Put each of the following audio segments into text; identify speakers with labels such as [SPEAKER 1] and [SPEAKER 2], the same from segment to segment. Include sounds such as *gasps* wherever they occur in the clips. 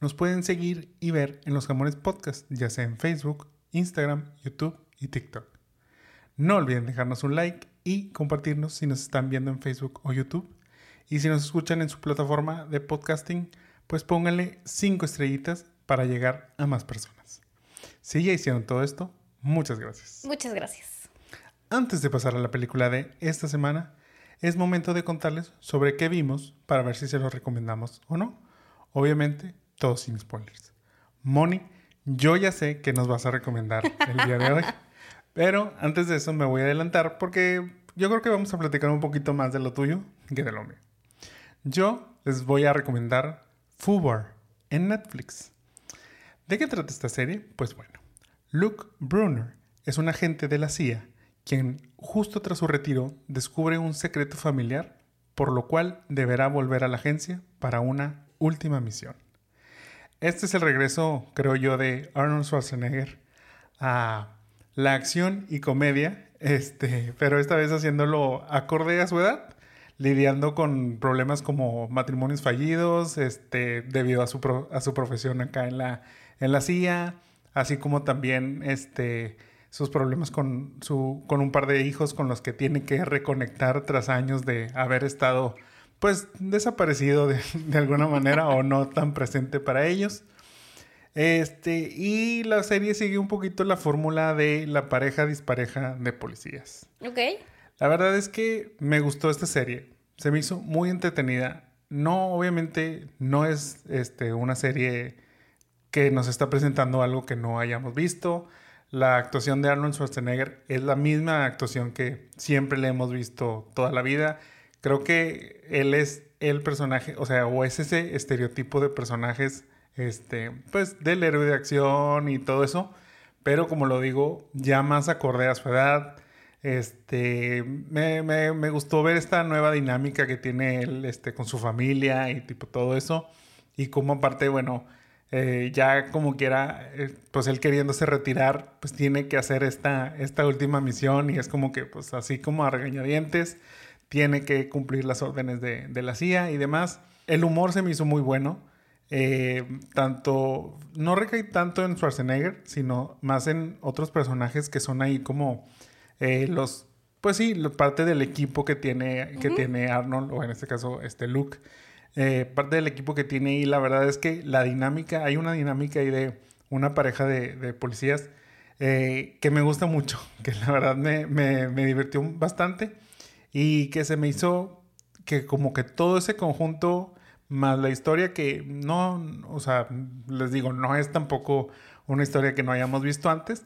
[SPEAKER 1] nos pueden seguir y ver en los Jamones Podcast, ya sea en Facebook, Instagram, YouTube y TikTok. No olviden dejarnos un like y compartirnos si nos están viendo en Facebook o YouTube. Y si nos escuchan en su plataforma de podcasting, pues pónganle 5 estrellitas para llegar a más personas. Si ya hicieron todo esto, muchas gracias.
[SPEAKER 2] Muchas gracias.
[SPEAKER 1] Antes de pasar a la película de esta semana, es momento de contarles sobre qué vimos para ver si se lo recomendamos o no. Obviamente, todo sin spoilers. Moni, yo ya sé que nos vas a recomendar el día de hoy. *laughs* Pero antes de eso me voy a adelantar porque yo creo que vamos a platicar un poquito más de lo tuyo que de lo mío. Yo les voy a recomendar Fubar en Netflix. ¿De qué trata esta serie? Pues bueno, Luke Brunner es un agente de la CIA quien justo tras su retiro descubre un secreto familiar por lo cual deberá volver a la agencia para una última misión. Este es el regreso, creo yo, de Arnold Schwarzenegger a la acción y comedia, este, pero esta vez haciéndolo acorde a su edad, lidiando con problemas como matrimonios fallidos, este, debido a su, a su profesión acá en la, en la CIA, así como también este, sus problemas con, su, con un par de hijos con los que tiene que reconectar tras años de haber estado pues desaparecido de, alguna manera o no tan presente para ellos. Este, y la serie sigue un poquito la fórmula de la pareja dispareja de policías.
[SPEAKER 2] Ok.
[SPEAKER 1] La verdad es que me gustó esta serie. Se me hizo muy entretenida. No, obviamente, no es este, una serie que nos está presentando algo que no hayamos visto. La actuación de Arnold Schwarzenegger es la misma actuación que siempre le hemos visto toda la vida creo que él es el personaje, o sea, o es ese estereotipo de personajes, este, pues del héroe de acción y todo eso, pero como lo digo, ya más acorde a su edad. Este, me, me, gustó ver esta nueva dinámica que tiene él este, con su familia y tipo todo eso. Y como aparte, bueno, eh, ya como quiera, eh, pues él queriéndose retirar, pues tiene que hacer esta, esta última misión y es como que, pues así como a regañadientes tiene que cumplir las órdenes de, la CIA y demás. El humor se me hizo muy bueno. Eh, tanto, no recae tanto en Schwarzenegger, sino más en otros personajes que son ahí como eh, los, pues sí, parte del equipo que tiene, que tiene Arnold, o en este caso, este Luke. Eh, parte del equipo que tiene y la verdad es que la dinámica, hay una dinámica ahí de una pareja de, policías que me gusta mucho, *laughs* que la verdad me, me, me divirtió bastante y que se me hizo que como que todo ese conjunto más la historia que no, o sea, les digo, no es tampoco una historia que no hayamos visto antes,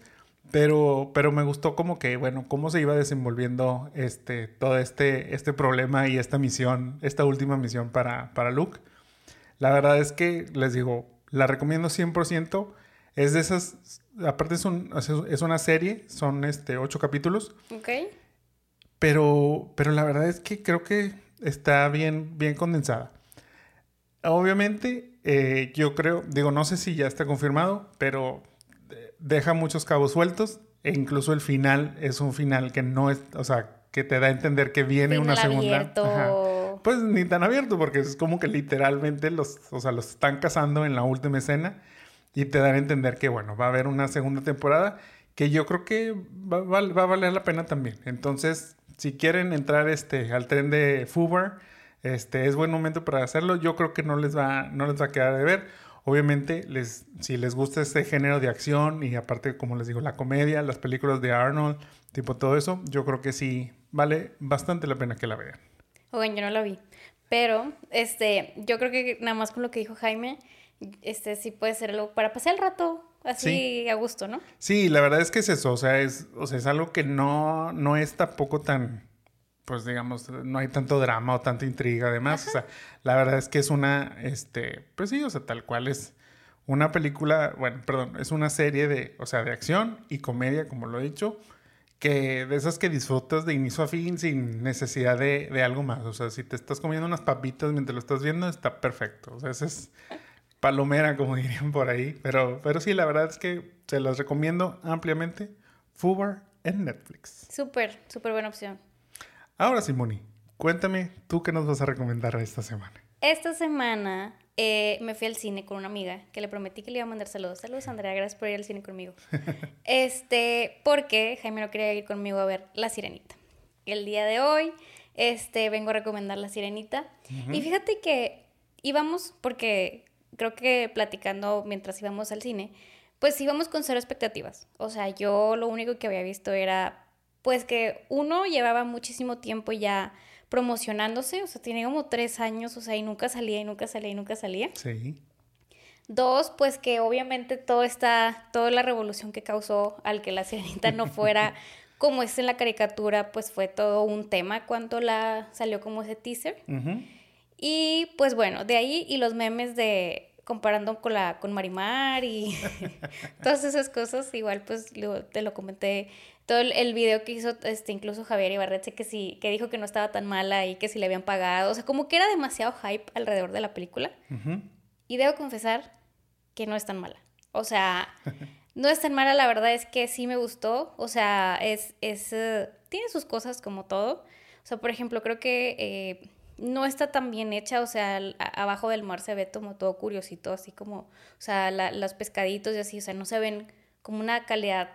[SPEAKER 1] pero, pero me gustó como que, bueno, cómo se iba desenvolviendo este, todo este, este problema y esta misión, esta última misión para, para Luke. La verdad es que, les digo, la recomiendo 100%. Es de esas, aparte es, un, es una serie, son este, ocho capítulos.
[SPEAKER 2] Ok.
[SPEAKER 1] Pero, pero la verdad es que creo que está bien, bien condensada. Obviamente, eh, yo creo, digo, no sé si ya está confirmado, pero deja muchos cabos sueltos e incluso el final es un final que no es, o sea, que te da a entender que viene una segunda.
[SPEAKER 2] Abierto.
[SPEAKER 1] Pues ni tan abierto, porque es como que literalmente los, o sea, los están cazando en la última escena y te dan a entender que, bueno, va a haber una segunda temporada que yo creo que va, va, va a valer la pena también. Entonces, si quieren entrar este, al tren de Fubar, este, es buen momento para hacerlo. Yo creo que no les va, no les va a quedar de ver. Obviamente, les, si les gusta este género de acción y aparte, como les digo, la comedia, las películas de Arnold, tipo todo eso, yo creo que sí vale bastante la pena que la vean.
[SPEAKER 2] Bueno, yo no la vi. Pero, este, yo creo que nada más con lo que dijo Jaime, este sí puede ser algo para pasar el rato así a gusto, ¿no?
[SPEAKER 1] Sí, la verdad es que es eso, o sea, es, o sea, es algo que no, no es tampoco tan, pues digamos, no hay tanto drama o tanta intriga además, o sea, la verdad es que es una, este, pues sí, o sea, tal cual es una película, bueno, perdón, es una serie de, o sea, de acción y comedia, como lo he dicho, que de esas que disfrutas de inicio a fin sin necesidad de, de algo más. O sea, si te estás comiendo unas papitas mientras lo estás viendo, está perfecto. O sea, esa es palomera, como *laughs* dirían por ahí. Pero, pero sí, la verdad es que se las recomiendo ampliamente. Fubar en Netflix.
[SPEAKER 2] Súper, súper buena opción.
[SPEAKER 1] Ahora, Simoni, cuéntame, ¿tú qué nos vas a recomendar esta semana?
[SPEAKER 2] Esta semana eh, me fui al cine con una amiga que le prometí que le iba a mandar saludos. Saludos, Andrea, gracias por ir al cine conmigo. *laughs* este, porque Jaime no quería ir conmigo a ver La Sirenita. El día de hoy, este, vengo a recomendar La Sirenita. Y fíjate que íbamos, porque creo que platicando mientras íbamos al cine, pues íbamos con cero expectativas. O sea, yo lo único que había visto era, pues que uno llevaba muchísimo tiempo ya promocionándose, o sea, tenía como tres años, o sea, y nunca salía, y nunca salía, y nunca salía.
[SPEAKER 1] Sí.
[SPEAKER 2] Dos, pues que obviamente todo está, toda la revolución que causó al que la sirenita no fuera *laughs* como es en la caricatura, pues fue todo un tema cuando la salió como ese teaser. Y pues bueno, de ahí y los memes de comparando con la con Marimar y *laughs* todas esas cosas, igual pues te lo comenté todo el, video que hizo este incluso Javier Ibarretxe que sí que dijo que no estaba tan mala y que si le habían pagado, o sea, como que era demasiado hype alrededor de la película. Y debo confesar que no es tan mala. O sea, *laughs* no es tan mala, la verdad es que sí me gustó, o sea, es es eh, tiene sus cosas como todo. O sea, por ejemplo, creo que eh, no está tan bien hecha, o sea, abajo del mar se ve como todo curiosito, así como, o sea, los pescaditos y así, o sea, no se ven como una calidad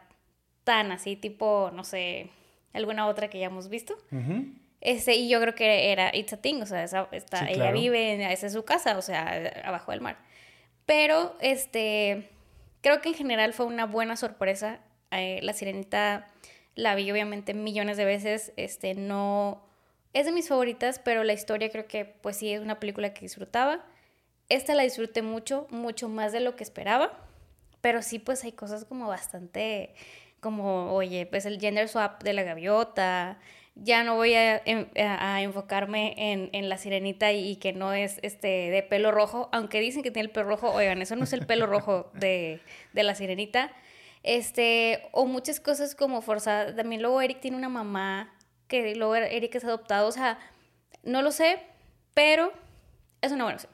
[SPEAKER 2] tan así, tipo, no sé, alguna otra que ya hemos visto. Ese, y yo creo que era It's a Thing, o sea, esa, está, ella vive, esa es su casa, o sea, abajo del mar. Pero, este, creo que en general fue una buena sorpresa. Eh, la Sirenita la vi obviamente millones de veces, este, no es de mis favoritas, pero la historia creo que pues sí es una película que disfrutaba. Esta la disfruté mucho, mucho más de lo que esperaba, pero sí pues hay cosas como bastante, como, oye, pues el gender swap de la gaviota, ya no voy a, enfocarme en, la sirenita y, que no es este de pelo rojo, aunque dicen que tiene el pelo rojo, oigan, eso no es el pelo rojo *laughs* de, de la sirenita. Este, o muchas cosas como forzadas. También luego Eric tiene una mamá que luego Eric es adoptado. O sea, no lo sé, pero es una buena opción.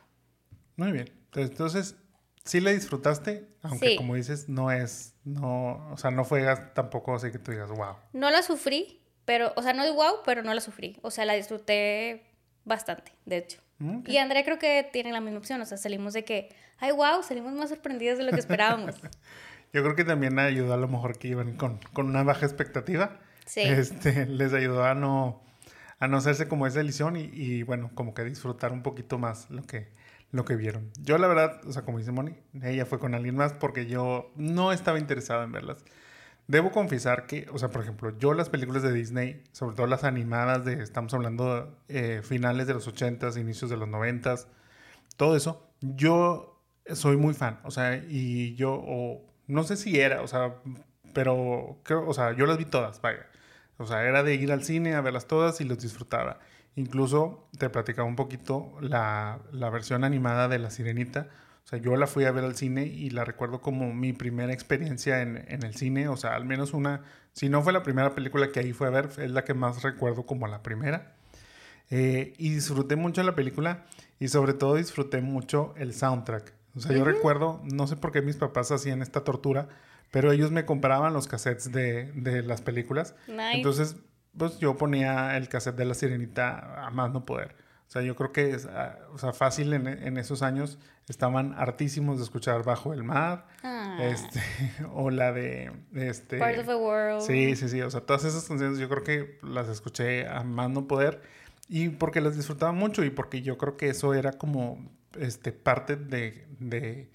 [SPEAKER 1] Muy bien. Entonces, sí la disfrutaste, aunque como dices, no es, no, o sea, no fue tampoco así que tú digas, wow.
[SPEAKER 2] No la sufrí, pero, o sea, no es wow, pero no la sufrí. O sea, la disfruté bastante, de hecho. Y Andrea creo que tiene la misma opción, o sea, salimos de que, ay, wow, salimos más sorprendidos de lo que esperábamos. *laughs*
[SPEAKER 1] Yo creo que también ayudó a lo mejor que iban con, con una baja expectativa este, *laughs* les ayudó a no, a no hacerse como esa ilusión y, bueno, como que disfrutar un poquito más lo que, lo que vieron. Yo la verdad, o sea, como dice Moni, ella fue con alguien más porque yo no estaba interesado en verlas. Debo confesar que, o sea, por ejemplo, yo las películas de Disney, sobre todo las animadas de, estamos hablando eh, finales de los 80s, inicios de los 90s, todo eso, yo soy muy fan, o sea, y yo, o, no sé si era, o sea, pero creo, o sea, yo las vi todas, vaya. O sea, era de ir al cine a verlas todas y los disfrutaba. Incluso te platicaba un poquito la, la, versión animada de La Sirenita. O sea, yo la fui a ver al cine y la recuerdo como mi primera experiencia en, en, el cine. O sea, al menos una, si no fue la primera película que ahí fue a ver, es la que más recuerdo como la primera. Eh, y disfruté mucho la película y sobre todo disfruté mucho el soundtrack. O sea, yo recuerdo, no sé por qué mis papás hacían esta tortura, pero ellos me compraban los cassettes de, de las películas. Entonces, pues yo ponía el cassette de La Sirenita a más no poder. O sea, yo creo que es, ah, o sea, fácil en, en, esos años estaban hartísimos de escuchar Bajo el Mar, ah. este, *laughs* o la de, este...
[SPEAKER 2] Part of the World.
[SPEAKER 1] Sí, sí, sí, o sea, todas esas canciones yo creo que las escuché a más no poder y porque las disfrutaba mucho y porque yo creo que eso era como, este, parte de, de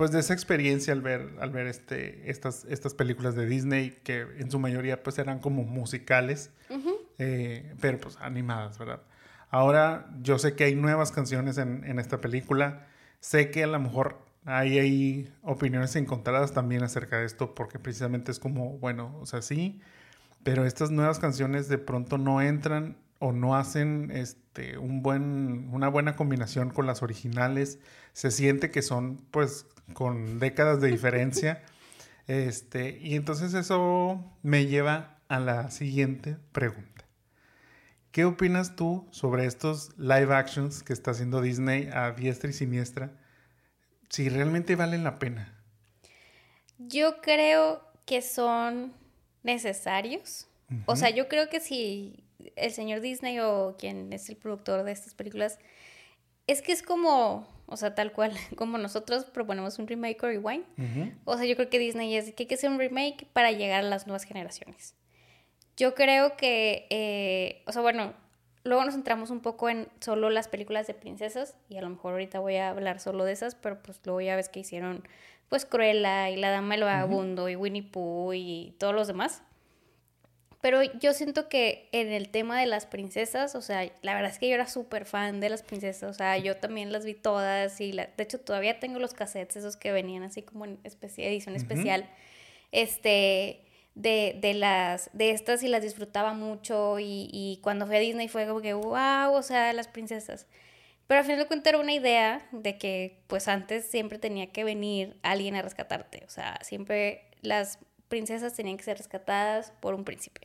[SPEAKER 1] pues de esa experiencia al ver, al ver este, estas, estas películas de Disney que en su mayoría pues eran como musicales, eh, pero pues animadas, ¿verdad? Ahora yo sé que hay nuevas canciones en, en esta película, sé que a lo mejor hay, hay opiniones encontradas también acerca de esto porque precisamente es como, bueno, o sea, sí, pero estas nuevas canciones de pronto no entran o no hacen este, un buen, una buena combinación con las originales. Se siente que son pues con décadas de diferencia. Este, y entonces eso me lleva a la siguiente pregunta. ¿Qué opinas tú sobre estos live actions que está haciendo Disney a diestra y siniestra? Si realmente valen la pena.
[SPEAKER 2] Yo creo que son necesarios. O sea, yo creo que si el señor Disney o quien es el productor de estas películas, es que es como, o sea, tal cual, *laughs* como nosotros proponemos un remake o rewind. O sea, yo creo que Disney es que hay que hacer un remake para llegar a las nuevas generaciones. Yo creo que, eh, o sea, bueno, luego nos centramos un poco en solo las películas de princesas y a lo mejor ahorita voy a hablar solo de esas, pero pues luego ya ves que hicieron pues Cruella y La Dama del Vagabundo y Winnie Pooh y todos los demás. Pero yo siento que en el tema de las princesas, o sea, la verdad es que yo era súper fan de las princesas, o sea, yo también las vi todas y de hecho todavía tengo los cassettes esos que venían así como en edición especial. Este, de, de, las, de estas y las disfrutaba mucho y, y, cuando fui a Disney fue como que, wow, o sea, las princesas. Pero al final de cuentas era una idea de que pues antes siempre tenía que venir alguien a rescatarte, o sea, siempre las princesas tenían que ser rescatadas por un príncipe.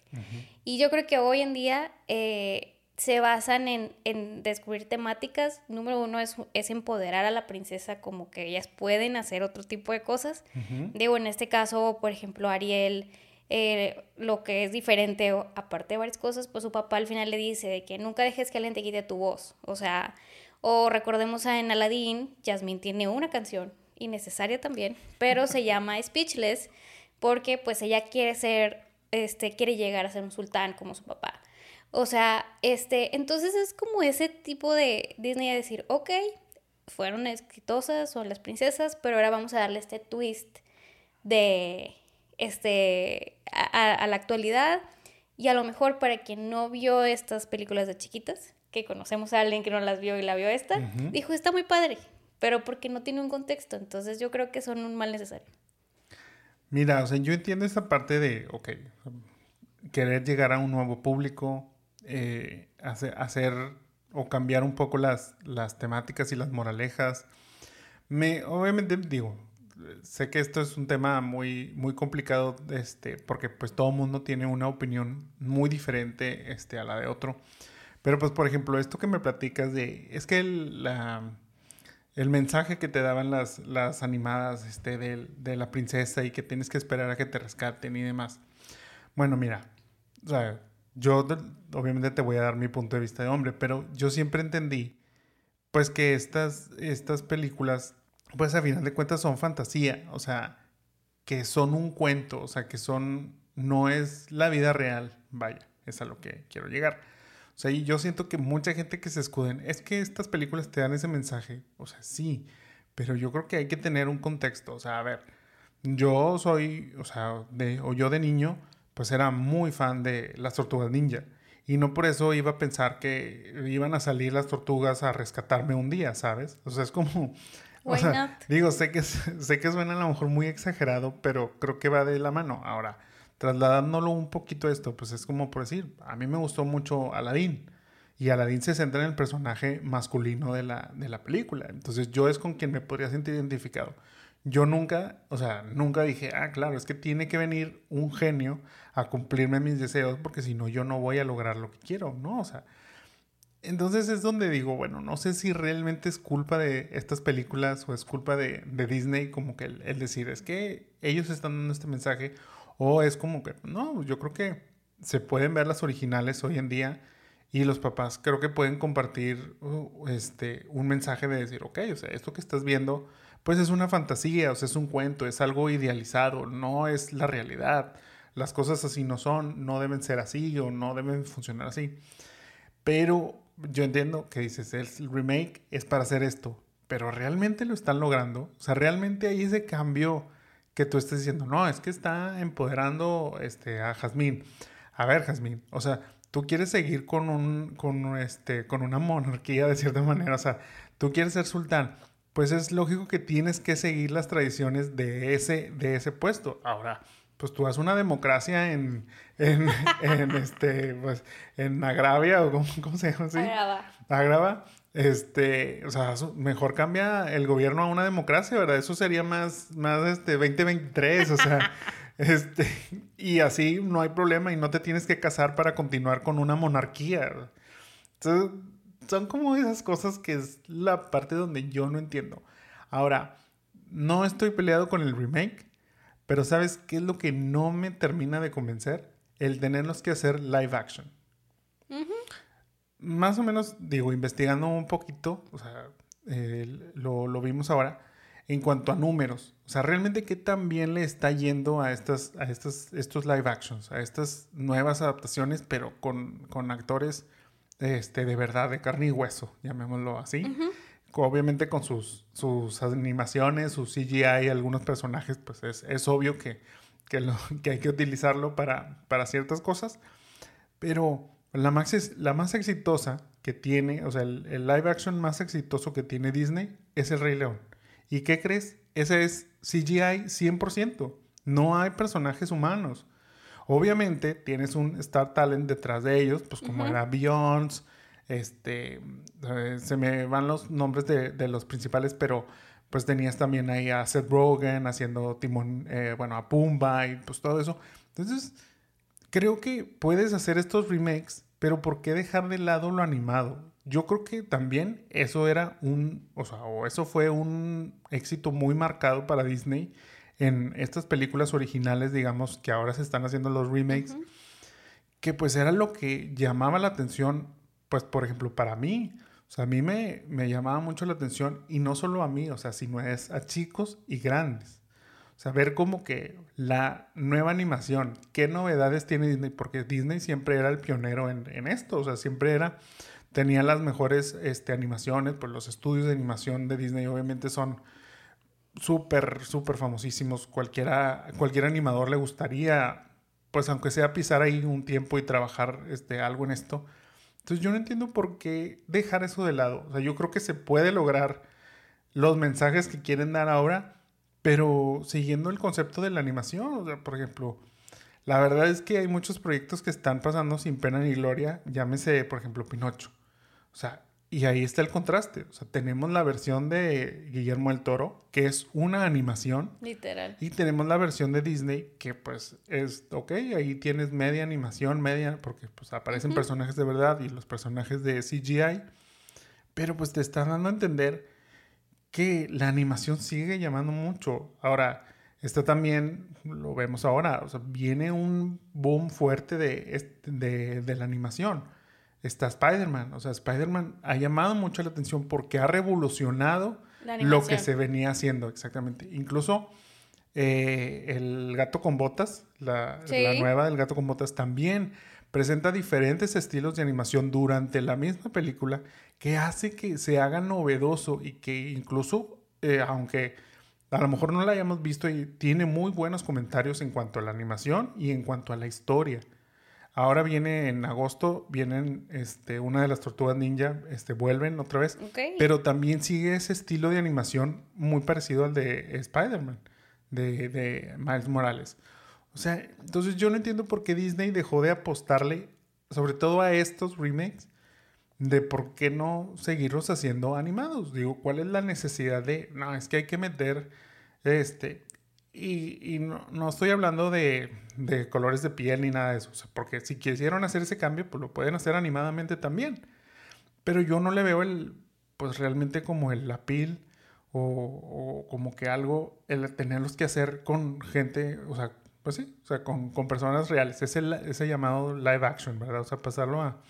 [SPEAKER 2] Y yo creo que hoy en día eh, se basan en, en, descubrir temáticas. Número uno es, es, empoderar a la princesa como que ellas pueden hacer otro tipo de cosas. Digo, en este caso, por ejemplo, Ariel eh, lo que es diferente, aparte de varias cosas, pues su papá al final le dice de que nunca dejes que alguien te quite tu voz. O sea, o recordemos a en Aladdin, Jasmine tiene una canción, innecesaria también, pero se llama Speechless, porque pues ella quiere ser, este, quiere llegar a ser un sultán como su papá. O sea, este, entonces es como ese tipo de Disney de decir, ok, fueron exitosas, son las princesas, pero ahora vamos a darle este twist de este, a, la actualidad. Y a lo mejor para quien no vio estas películas de chiquitas, que conocemos a alguien que no las vio y la vio esta, dijo, está muy padre, pero porque no tiene un contexto. Entonces yo creo que son un mal necesario.
[SPEAKER 1] Mira, o sea, yo entiendo esta parte de, ok, querer llegar a un nuevo público, eh, hacer, o cambiar un poco las, las temáticas y las moralejas. Me, obviamente, digo, sé que esto es un tema muy, muy complicado, este, porque pues todo mundo tiene una opinión muy diferente este, a la de otro. Pero pues, por ejemplo, esto que me platicas de, es que el, la, el mensaje que te daban las, las animadas este, de, de, la princesa y que tienes que esperar a que te rescaten y demás. Bueno, mira, yo obviamente te voy a dar mi punto de vista de hombre, pero yo siempre entendí pues que estas, estas películas pues a final de cuentas son fantasía, o sea, que son un cuento, o sea, que son, no es la vida real, vaya, es a lo que quiero llegar. O sea, y yo siento que mucha gente que se escuden, es que estas películas te dan ese mensaje, o sea, sí, pero yo creo que hay que tener un contexto, o sea, a ver, yo soy, o sea, de, o yo de niño, pues era muy fan de las tortugas ninja. Y no por eso iba a pensar que iban a salir las tortugas a rescatarme un día, ¿sabes? O sea, es como, o sea, digo, sé que, sé que suena a lo mejor muy exagerado, pero creo que va de la mano. Ahora, trasladándolo un poquito esto, pues es como por decir, a mí me gustó mucho Aladdin. Y Aladdin se centra en el personaje masculino de la, de la película. Entonces yo es con quien me podría sentir identificado. Yo nunca, o sea, nunca dije, ah, claro, es que tiene que venir un genio a cumplirme mis deseos porque si no yo no voy a lograr lo que quiero, ¿no? O sea, entonces es donde digo, bueno, no sé si realmente es culpa de estas películas o es culpa de, Disney, como que el, decir, es que ellos están dando este mensaje, o es como que, no, yo creo que se pueden ver las originales hoy en día y los papás creo que pueden compartir uh, este, un mensaje de decir, ok, o sea, esto que estás viendo, pues es una fantasía, o sea, es un cuento, es algo idealizado, no es la realidad. Las cosas así no son, no deben ser así o no deben funcionar así. Pero yo entiendo que dices, el remake es para hacer esto, pero realmente lo están logrando. O sea, realmente hay ese cambio que tú estés diciendo, no, es que está empoderando este, a Jazmín. A ver, Jazmín, o sea, tú quieres seguir con, un, con, este, con una monarquía de cierta manera, o sea, tú quieres ser sultán, pues es lógico que tienes que seguir las tradiciones de ese, de ese puesto. Ahora, pues tú haces una democracia en, en, *laughs* en este, pues, en Agravia, o cómo, cómo se llama así.
[SPEAKER 2] Agrava.
[SPEAKER 1] Agrava. Este, o sea, mejor cambia el gobierno a una democracia, ¿verdad? Eso sería más, más este, 2023, o sea, *laughs* este, y así no hay problema y no te tienes que casar para continuar con una monarquía. Entonces, son como esas cosas que es la parte donde yo no entiendo. Ahora, no estoy peleado con el remake, pero ¿sabes qué es lo que no me termina de convencer? El tenerlos que hacer live action. Más o menos, digo, investigando un poquito, o sea, eh, lo, lo vimos ahora, en cuanto a números. O sea, realmente qué tan bien le está yendo a, estas, a estas, estos live actions, a estas nuevas adaptaciones, pero con, con actores este, de verdad, de carne y hueso, llamémoslo así. Obviamente con sus, sus animaciones, su CGI, algunos personajes, pues es, es obvio que, que, lo- que hay que utilizarlo para, para ciertas cosas. Pero la más, ex- la más exitosa que tiene, o sea, el, el live action más exitoso que tiene Disney es El Rey León. ¿Y qué crees? Ese es CGI 100%. No hay personajes humanos. Obviamente tienes un Star Talent detrás de ellos, pues como
[SPEAKER 2] Ujú.
[SPEAKER 1] era Beyoncé, este, eh, se me van los nombres de, de los principales, pero pues tenías también ahí a Seth Rogen haciendo Timón, eh, bueno, a Pumba y pues todo eso. Entonces, creo que puedes hacer estos remakes, pero ¿por qué dejar de lado lo animado? Yo creo que también eso era un, o sea, o eso fue un éxito muy marcado para Disney en estas películas originales, digamos, que ahora se están haciendo los remakes, que pues era lo que llamaba la atención, pues por ejemplo, para mí. O sea, a mí me, me llamaba mucho la atención, y no solo a mí, o sea, sino es a chicos y grandes. O sea, ver como que la nueva animación, qué novedades tiene Disney, porque Disney siempre era el pionero en, en esto, o sea, siempre era, tenía las mejores este, animaciones, pues los estudios de animación de Disney obviamente son súper, súper famosísimos. Cualquiera, cualquier animador le gustaría, pues aunque sea pisar ahí un tiempo y trabajar este, algo en esto. Entonces yo no entiendo por qué dejar eso de lado. O sea, yo creo que se puede lograr los mensajes que quieren dar ahora, pero siguiendo el concepto de la animación. O sea, por ejemplo, la verdad es que hay muchos proyectos que están pasando sin pena ni gloria. Llámese, por ejemplo, Pinocho. O sea, y ahí está el contraste. O sea, tenemos la versión de Guillermo del Toro, que es una animación.
[SPEAKER 2] Literal.
[SPEAKER 1] Y tenemos la versión de Disney, que pues es, ok, ahí tienes media animación, media, porque pues aparecen
[SPEAKER 2] Ujú.
[SPEAKER 1] personajes de verdad y los personajes de CGI. Pero pues te están dando a entender que la animación sigue llamando mucho. Ahora, está también, lo vemos ahora, o sea, viene un boom fuerte de, de, de la animación. Está Spider-Man, o sea, Spider-Man ha llamado mucho la atención porque ha revolucionado lo que se venía haciendo, exactamente. Incluso eh, el gato con botas, la,
[SPEAKER 2] Sí.
[SPEAKER 1] la nueva del gato con botas también presenta diferentes estilos de animación durante la misma película que hace que se haga novedoso y que incluso, eh, aunque a lo mejor no la hayamos visto, y tiene muy buenos comentarios en cuanto a la animación y en cuanto a la historia. Ahora viene en agosto, vienen este, una de las tortugas ninja, este, vuelven otra vez. Pero también sigue ese estilo de animación muy parecido al de Spider-Man, de, de Miles Morales. O sea, entonces yo no entiendo por qué Disney dejó de apostarle, sobre todo a estos remakes, de por qué no seguirlos haciendo animados. Digo, ¿cuál es la necesidad de, no, es que hay que meter, este, y, y no, no estoy hablando de, de colores de piel ni nada de eso, o sea, porque si quisieron hacer ese cambio, pues lo pueden hacer animadamente también. Pero yo no le veo el, pues realmente como el appeal o, o como que algo, el tenerlos que hacer con gente, o sea, pues sí, o sea, con, con personas reales. Es el, ese llamado live action, ¿verdad? O sea, pasarlo a...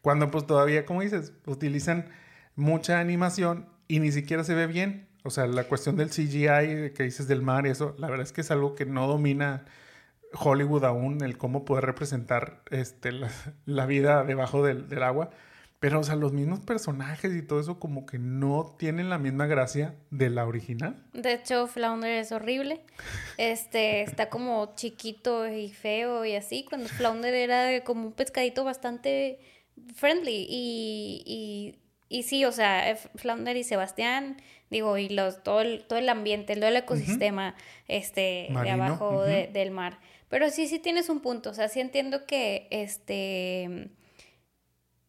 [SPEAKER 1] Cuando pues todavía, como dices, utilizan mucha animación y ni siquiera se ve bien. O sea, la cuestión del CGI que dices del mar y eso, la verdad es que es algo que no domina Hollywood aún, el cómo poder representar este, la, la vida debajo del, del agua. Pero, o sea, los mismos personajes y todo eso como que no tienen la misma gracia de la original.
[SPEAKER 2] De hecho, Flounder es horrible. Este, está como chiquito y feo y así. Cuando Flounder era como un pescadito bastante friendly. Y, y, y sí, o sea, eh, Flounder y Sebastián digo, y los, todo, el, todo el ambiente, todo el ecosistema este, de abajo del mar. Pero sí, sí tienes un punto, o sea, sí entiendo que, este,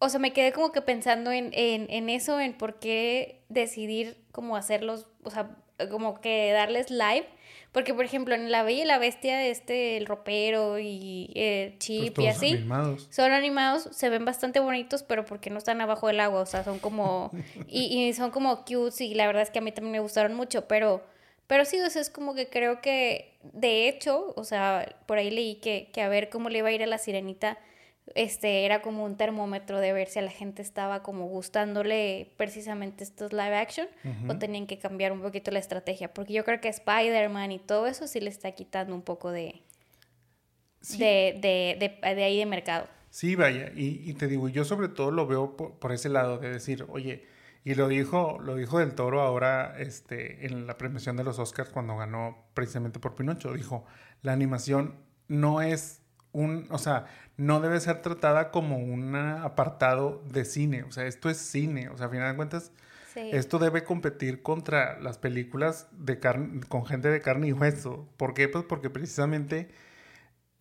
[SPEAKER 2] o sea, me quedé como que pensando en, en, en eso, en por qué decidir como hacerlos, o sea, como que darles live. Porque, por ejemplo, en La Bella y la Bestia, este, el ropero y el pues Chip y así, animados. son animados, se ven bastante bonitos, pero porque no están abajo del agua, o sea, son como, *laughs* y, y son como cute, y la verdad es que a mí también me gustaron mucho, pero, pero sí, o sea, es como que creo que, de hecho, o sea, por ahí leí que, que a ver cómo le iba a ir a la sirenita, este era como un termómetro de ver si a la gente estaba como gustándole precisamente estos live action o tenían que cambiar un poquito la estrategia, porque yo creo que Spider-Man y todo eso sí le está quitando un poco de, de, de, de, ahí de mercado.
[SPEAKER 1] Sí, vaya, y, y, te digo, yo sobre todo lo veo por, ese lado de decir, oye, y lo dijo, lo dijo del Toro ahora este, en la premiación de los Oscars cuando ganó precisamente por Pinocho, dijo, la animación no es un, o sea, no debe ser tratada como un apartado de cine. O sea, esto es cine. O sea, a final de cuentas, esto debe competir contra las películas de con gente de carne y hueso. ¿Por qué? Pues porque precisamente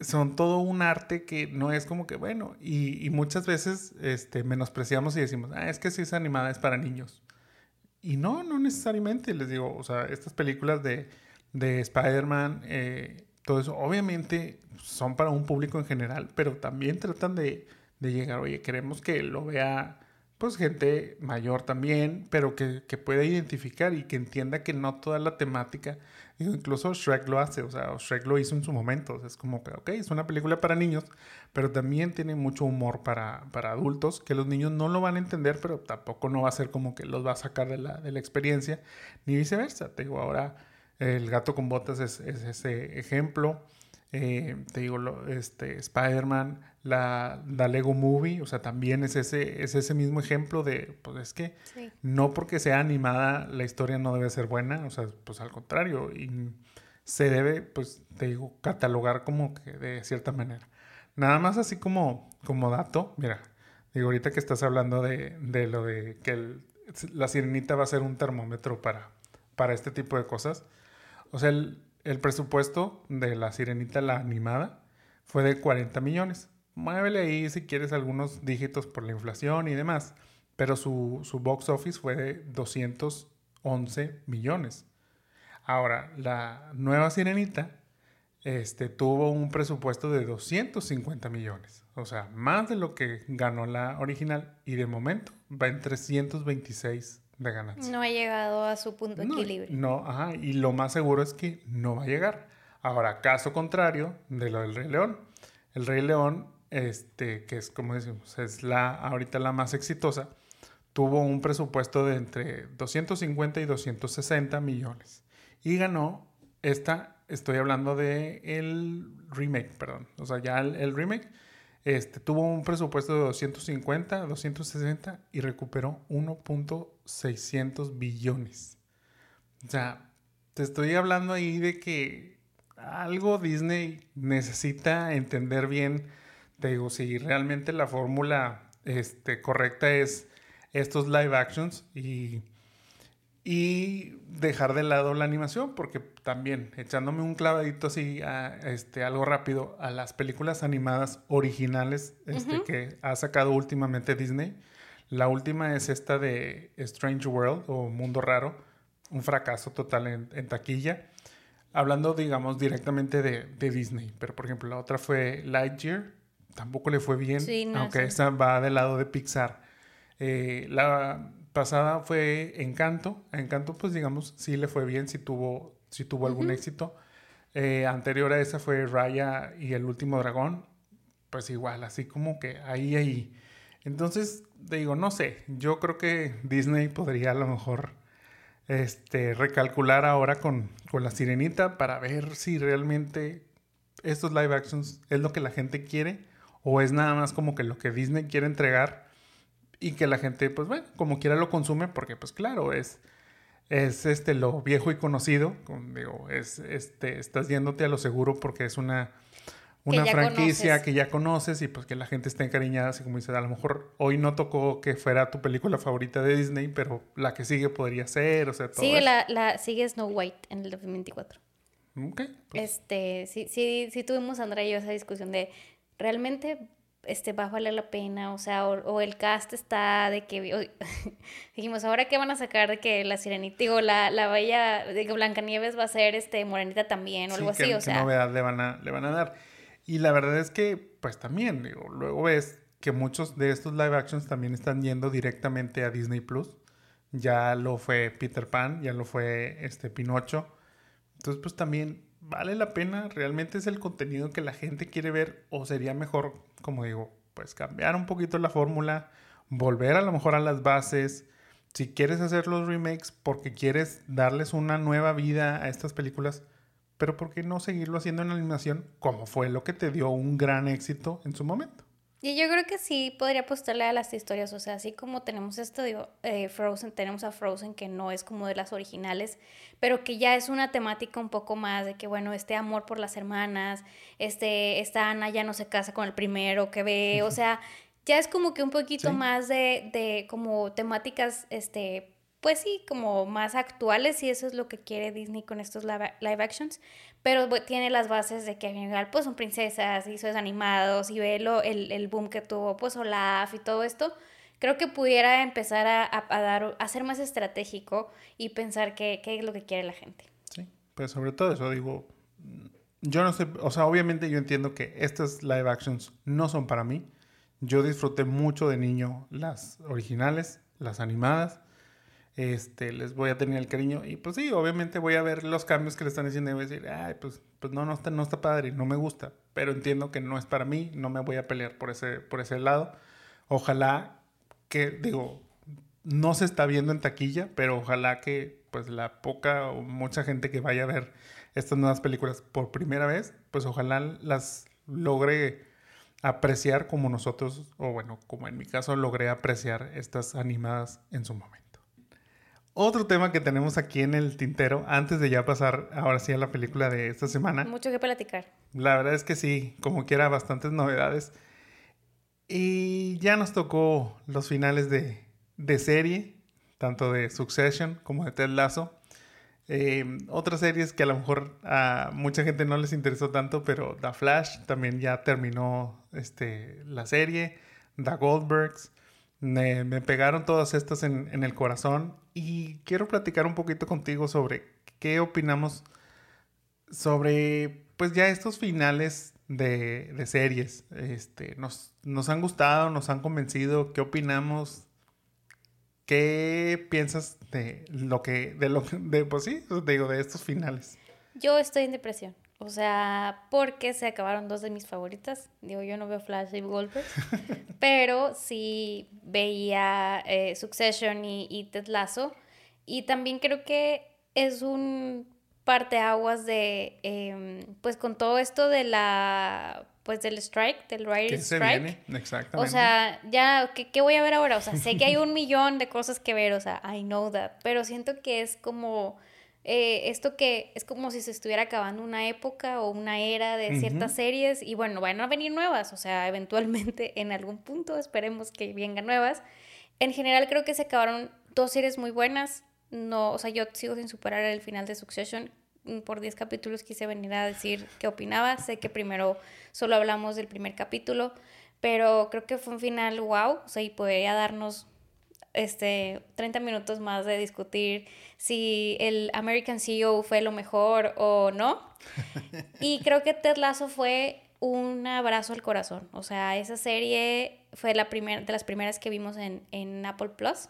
[SPEAKER 1] son todo un arte que no es como que, bueno, y, muchas veces este, menospreciamos y decimos, ah, es que si es animada es para niños. Y no, no necesariamente, les digo, o sea, estas películas de, de Spider-Man, eh, todo eso, obviamente son para un público en general, pero también tratan de, llegar, oye, queremos que lo vea pues gente mayor también, pero que, que, pueda identificar y que entienda que no toda la temática, incluso Shrek lo hace, o sea, Shrek lo hizo en su momento, es como que, ok, es una película para niños, pero también tiene mucho humor para, para, adultos, que los niños no lo van a entender, pero tampoco no va a ser como que los va a sacar de la, de la experiencia, ni viceversa, te digo, ahora el gato con botas es, ese ejemplo. Eh, te digo, este, Spider-Man, la, la, Lego Movie, o sea, también es ese, es ese mismo ejemplo de, pues es que no porque sea animada la historia no debe ser buena, o sea, pues al contrario, y se debe, pues te digo, catalogar como que de cierta manera. Nada más así como, como dato, mira, digo, ahorita que estás hablando de, de lo de que la sirenita va a ser un termómetro para, para este tipo de cosas. O sea, el, presupuesto de la sirenita, la animada, fue de 40 millones. Muévele ahí si quieres algunos dígitos por la inflación y demás. Pero su, box office fue de 211 millones. Ahora, la nueva sirenita este, tuvo un presupuesto de 250 millones. O sea, más de lo que ganó la original. Y de momento va en 326 de ganancia.
[SPEAKER 2] No ha llegado a su punto de equilibrio.
[SPEAKER 1] No, ajá, y lo más seguro es que no va a llegar. Ahora, caso contrario de lo del Rey León. El Rey León, este, que es como decimos, es la ahorita la más exitosa, tuvo un presupuesto de entre 250 y 260 millones. Y ganó esta, estoy hablando de el remake, perdón. O sea, ya el remake este, tuvo un presupuesto de 250, 260 y recuperó 1.600 billones. O sea, te estoy hablando ahí de que algo Disney necesita entender bien. Te digo, si realmente la fórmula este, correcta es estos live actions y y dejar de lado la animación, porque también echándome un clavadito así, a, este, algo rápido, a las películas animadas originales este, que ha sacado últimamente Disney. La última es esta de Strange World o Mundo Raro, un fracaso total en, taquilla. Hablando, digamos, directamente de, Disney, pero por ejemplo, la otra fue Lightyear, tampoco le fue bien, aunque esa va del lado de Pixar. Eh, la pasada fue Encanto. Encanto, pues digamos, sí le fue bien, sí tuvo, sí tuvo algún éxito. Eh, anterior a esa fue Raya y el último dragón. Pues igual, así como que ahí, ahí. Entonces, digo, no sé, yo creo que Disney podría a lo mejor este, recalcular ahora con, con la sirenita para ver si realmente estos live actions es lo que la gente quiere o es nada más como que lo que Disney quiere entregar y que la gente, pues bueno, como quiera lo consume, porque pues claro, es, es este, lo viejo y conocido, digo, es, este, estás yéndote a lo seguro porque es una, una franquicia que ya conoces y pues que la gente está encariñada, así como dices, a lo mejor hoy no tocó que fuera tu película favorita de Disney, pero la que sigue podría ser, o sea,
[SPEAKER 2] todo Sigue, La, la, sigue Snow White en el 2024. Ok. Pues. Este, sí, sí, sí tuvimos, Andrea y yo, esa discusión de, ¿realmente este, va a valer la pena, o sea, o, el cast está de que, *laughs* dijimos, ahora qué van a sacar de que la sirenita, digo, la, la bella, de que Blancanieves va a ser, este, morenita también, o algo así, o sea.
[SPEAKER 1] ¿Qué novedad le van, a, le van a dar? Y la verdad es que, pues también, luego ves que muchos de estos live actions también están yendo directamente a Disney Plus. Ya lo fue Peter Pan, ya lo fue este Pinocho. Entonces, pues también vale la pena, realmente es el contenido que la gente quiere ver o sería mejor, como digo, pues cambiar un poquito la fórmula, volver a lo mejor a las bases. Si quieres hacer los remakes porque quieres darles una nueva vida a estas películas, pero ¿por qué no seguirlo haciendo en animación como fue lo que te dio un gran éxito en su momento?
[SPEAKER 2] Y yo creo que sí podría apostarle a las historias, o sea, así como tenemos esto, digo, eh, Frozen, tenemos a Frozen que no es como de las originales, pero que ya es una temática un poco más de que, bueno, este amor por las hermanas, este, esta Ana ya no se casa con el primero que ve, o sea, ya es como que un poquito más de, de como temáticas, este, pues sí, como más actuales y eso es lo que quiere Disney con estos live, actions, pero tiene las bases de que al final pues son princesas, y son animados y ve el, el, boom que tuvo pues Olaf y todo esto, creo que pudiera empezar a, a, dar, a ser más estratégico y pensar qué, qué es lo que quiere la gente.
[SPEAKER 1] Sí, pues sobre todo eso digo, yo no sé, o sea, obviamente yo entiendo que estas live actions no son para mí, yo disfruté mucho de niño las originales, las animadas, este, les voy a tener el cariño. Y pues sí, obviamente voy a ver los cambios que le están diciendo y voy a decir, ay, pues, pues no, no está, no está padre, no me gusta. Pero entiendo que no es para mí, no me voy a pelear por ese, por ese lado. Ojalá que, digo, no se está viendo en taquilla, pero ojalá que pues la poca o mucha gente que vaya a ver estas nuevas películas por primera vez, pues ojalá las logre apreciar como nosotros, o bueno, como en mi caso logré apreciar estas animadas en su momento. Otro tema que tenemos aquí en el tintero, antes de ya pasar ahora sí a la película de esta semana.
[SPEAKER 2] Mucho que platicar.
[SPEAKER 1] La verdad es que sí, como quiera, bastantes novedades. Y ya nos tocó los finales de, de serie, tanto de Succession como de Ted Lasso. Eh, otras series que a lo mejor a mucha gente no les interesó tanto, pero The Flash también ya terminó este, la serie. The Goldbergs. Me, me pegaron todas estas en, en, el corazón y quiero platicar un poquito contigo sobre qué opinamos sobre pues ya estos finales de, series. Este, nos, nos han gustado, nos han convencido, ¿qué opinamos? ¿Qué piensas de lo que, de lo de, pues sí, digo, de estos finales?
[SPEAKER 2] Yo estoy en depresión. O sea, porque se acabaron dos de mis favoritas. Digo, yo no veo Flash y Goldberg, *laughs* pero sí veía eh, Succession y, y, Ted Lasso. Y también creo que es un parteaguas de, em, pues con todo esto de la, pues del strike, del writer's strike. Exactamente. O sea, ya, ¿qué, ¿qué, voy a ver ahora? O sea, sé que hay *laughs* un millón de cosas que ver, o sea, I know that, pero siento que es como eh, esto que es como si se estuviera acabando una época o una era de ciertas series y bueno, van a venir nuevas, o sea, eventualmente *laughs* en algún punto esperemos que vengan nuevas. En general creo que se acabaron dos series muy buenas, no, o sea, yo sigo sin superar el final de Succession, mm, por 10 capítulos quise venir a decir qué opinaba, sé que primero solo hablamos del primer capítulo, pero creo que fue un final wow, o sea, y podría darnos este, 30 minutos más de discutir si el American CEO fue lo mejor o no. *laughs* Y creo que Ted Lasso fue un abrazo al corazón. O sea, esa serie fue la primera, de las primeras que vimos en, en Apple Plus.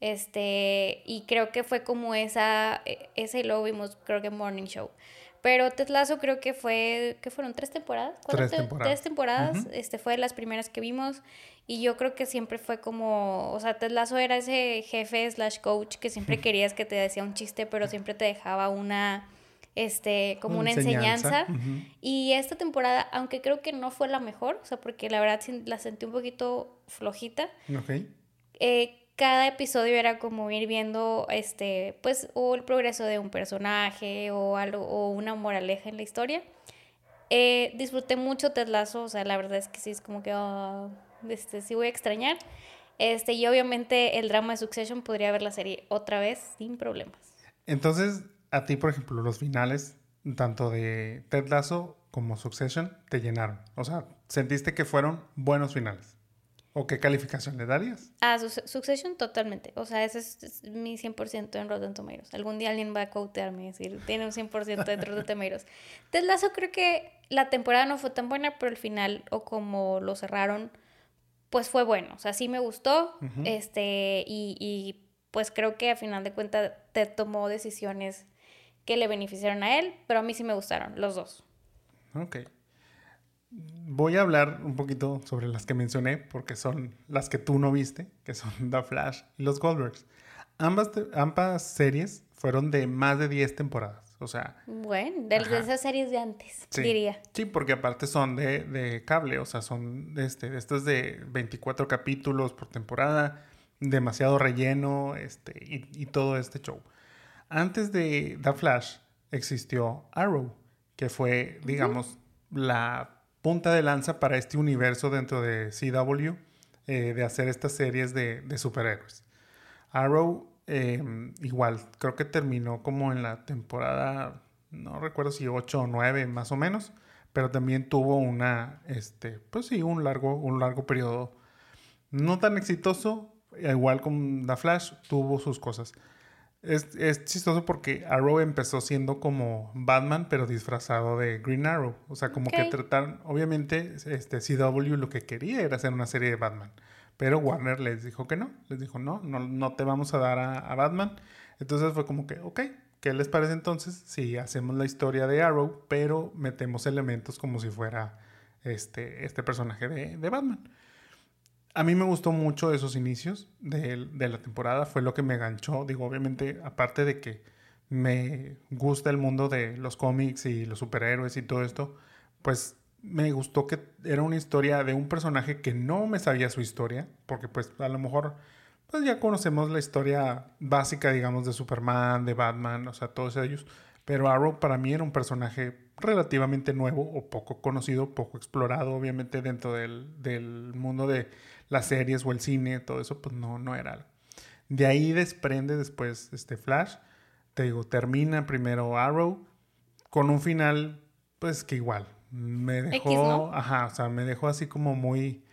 [SPEAKER 2] Este, y creo que fue como esa, e, ese y luego vimos, creo que Morning Show. Pero Ted Lasso creo que fue, ¿qué fueron? ¿Tres temporadas?
[SPEAKER 1] Tres temporadas.
[SPEAKER 2] Tres temporadas. Este fue de las primeras que vimos. Y yo creo que siempre fue como, o sea, Ted Lasso era ese jefe slash coach que siempre *laughs* querías que te decía un chiste, pero siempre te dejaba una, este, como una, enseñanza. Y esta temporada, aunque creo que no fue la mejor, o sea, porque la verdad la sentí un poquito flojita. Ok. Eh, cada episodio era como ir viendo, este, pues, o el progreso de un personaje o algo, o una moraleja en la historia. Eh, disfruté mucho Ted Lasso, o sea, la verdad es que sí, es como que oh, este, sí voy a extrañar. Este, y obviamente el drama de Succession podría ver la serie otra vez sin problemas.
[SPEAKER 1] Entonces, a ti, por ejemplo, los finales, tanto de Ted Lasso como Succession, te llenaron. O sea, sentiste que fueron buenos finales. ¿O qué calificación le darías?
[SPEAKER 2] Ah, Succession totalmente. O sea, ese es, mi 100% en Rotten Tomatoes. Algún día alguien va a quotearme y decir, tiene un 100% de Rotten Tomatoes. Ted Lasso creo que la temporada no fue tan buena, pero el final, o como lo cerraron, pues fue bueno. O sea, sí me gustó. este y, y, pues creo que a final de cuentas Ted tomó decisiones que le beneficiaron a él, pero a mí sí me gustaron, los dos.
[SPEAKER 1] Ok. Voy a hablar un poquito sobre las que mencioné, porque son las que tú no viste, que son *laughs* The Flash y los Goldbergs. Ambas, ambas series fueron de más de 10 temporadas. O sea.
[SPEAKER 2] Bueno, de, esas series de antes, diría.
[SPEAKER 1] Sí, porque aparte son de, de cable, o sea, son este, estas de 24 capítulos por temporada, demasiado relleno, este, y, y todo este show. Antes de The Flash existió Arrow, que fue, digamos, la punta de lanza para este universo dentro de CW eh, de hacer estas series de, superhéroes. Arrow, em, igual, creo que terminó como en la temporada, no recuerdo si 8 o 9 más o menos, pero también tuvo una, este, pues sí, un largo, un largo periodo no tan exitoso, igual con The Flash, tuvo sus cosas. Es, es, chistoso porque Arrow empezó siendo como Batman, pero disfrazado de Green Arrow. O sea, como que trataron, obviamente, este CW lo que quería era hacer una serie de Batman. Pero Warner les dijo que no. Les dijo, no, no, no te vamos a dar a, Batman. Entonces fue como que, ok, ¿qué les parece entonces si hacemos la historia de Arrow, pero metemos elementos como si fuera este, este personaje de, de Batman? A mí me gustó mucho esos inicios de, la temporada, fue lo que me ganchó. Digo, obviamente, aparte de que me gusta el mundo de los cómics y los superhéroes y todo esto, pues me gustó que era una historia de un personaje que no me sabía su historia, porque pues a lo mejor pues ya conocemos la historia básica, digamos, de Superman, de Batman, o sea, todos ellos, pero Arrow para mí era un personaje relativamente nuevo o poco conocido, poco explorado, obviamente dentro del, del mundo de las series o el cine, todo eso, pues no, no era algo. De ahí desprende después este Flash. Te digo, termina primero Arrow con un final, pues que igual. Me dejó, ajá, o sea, me dejó así como muy,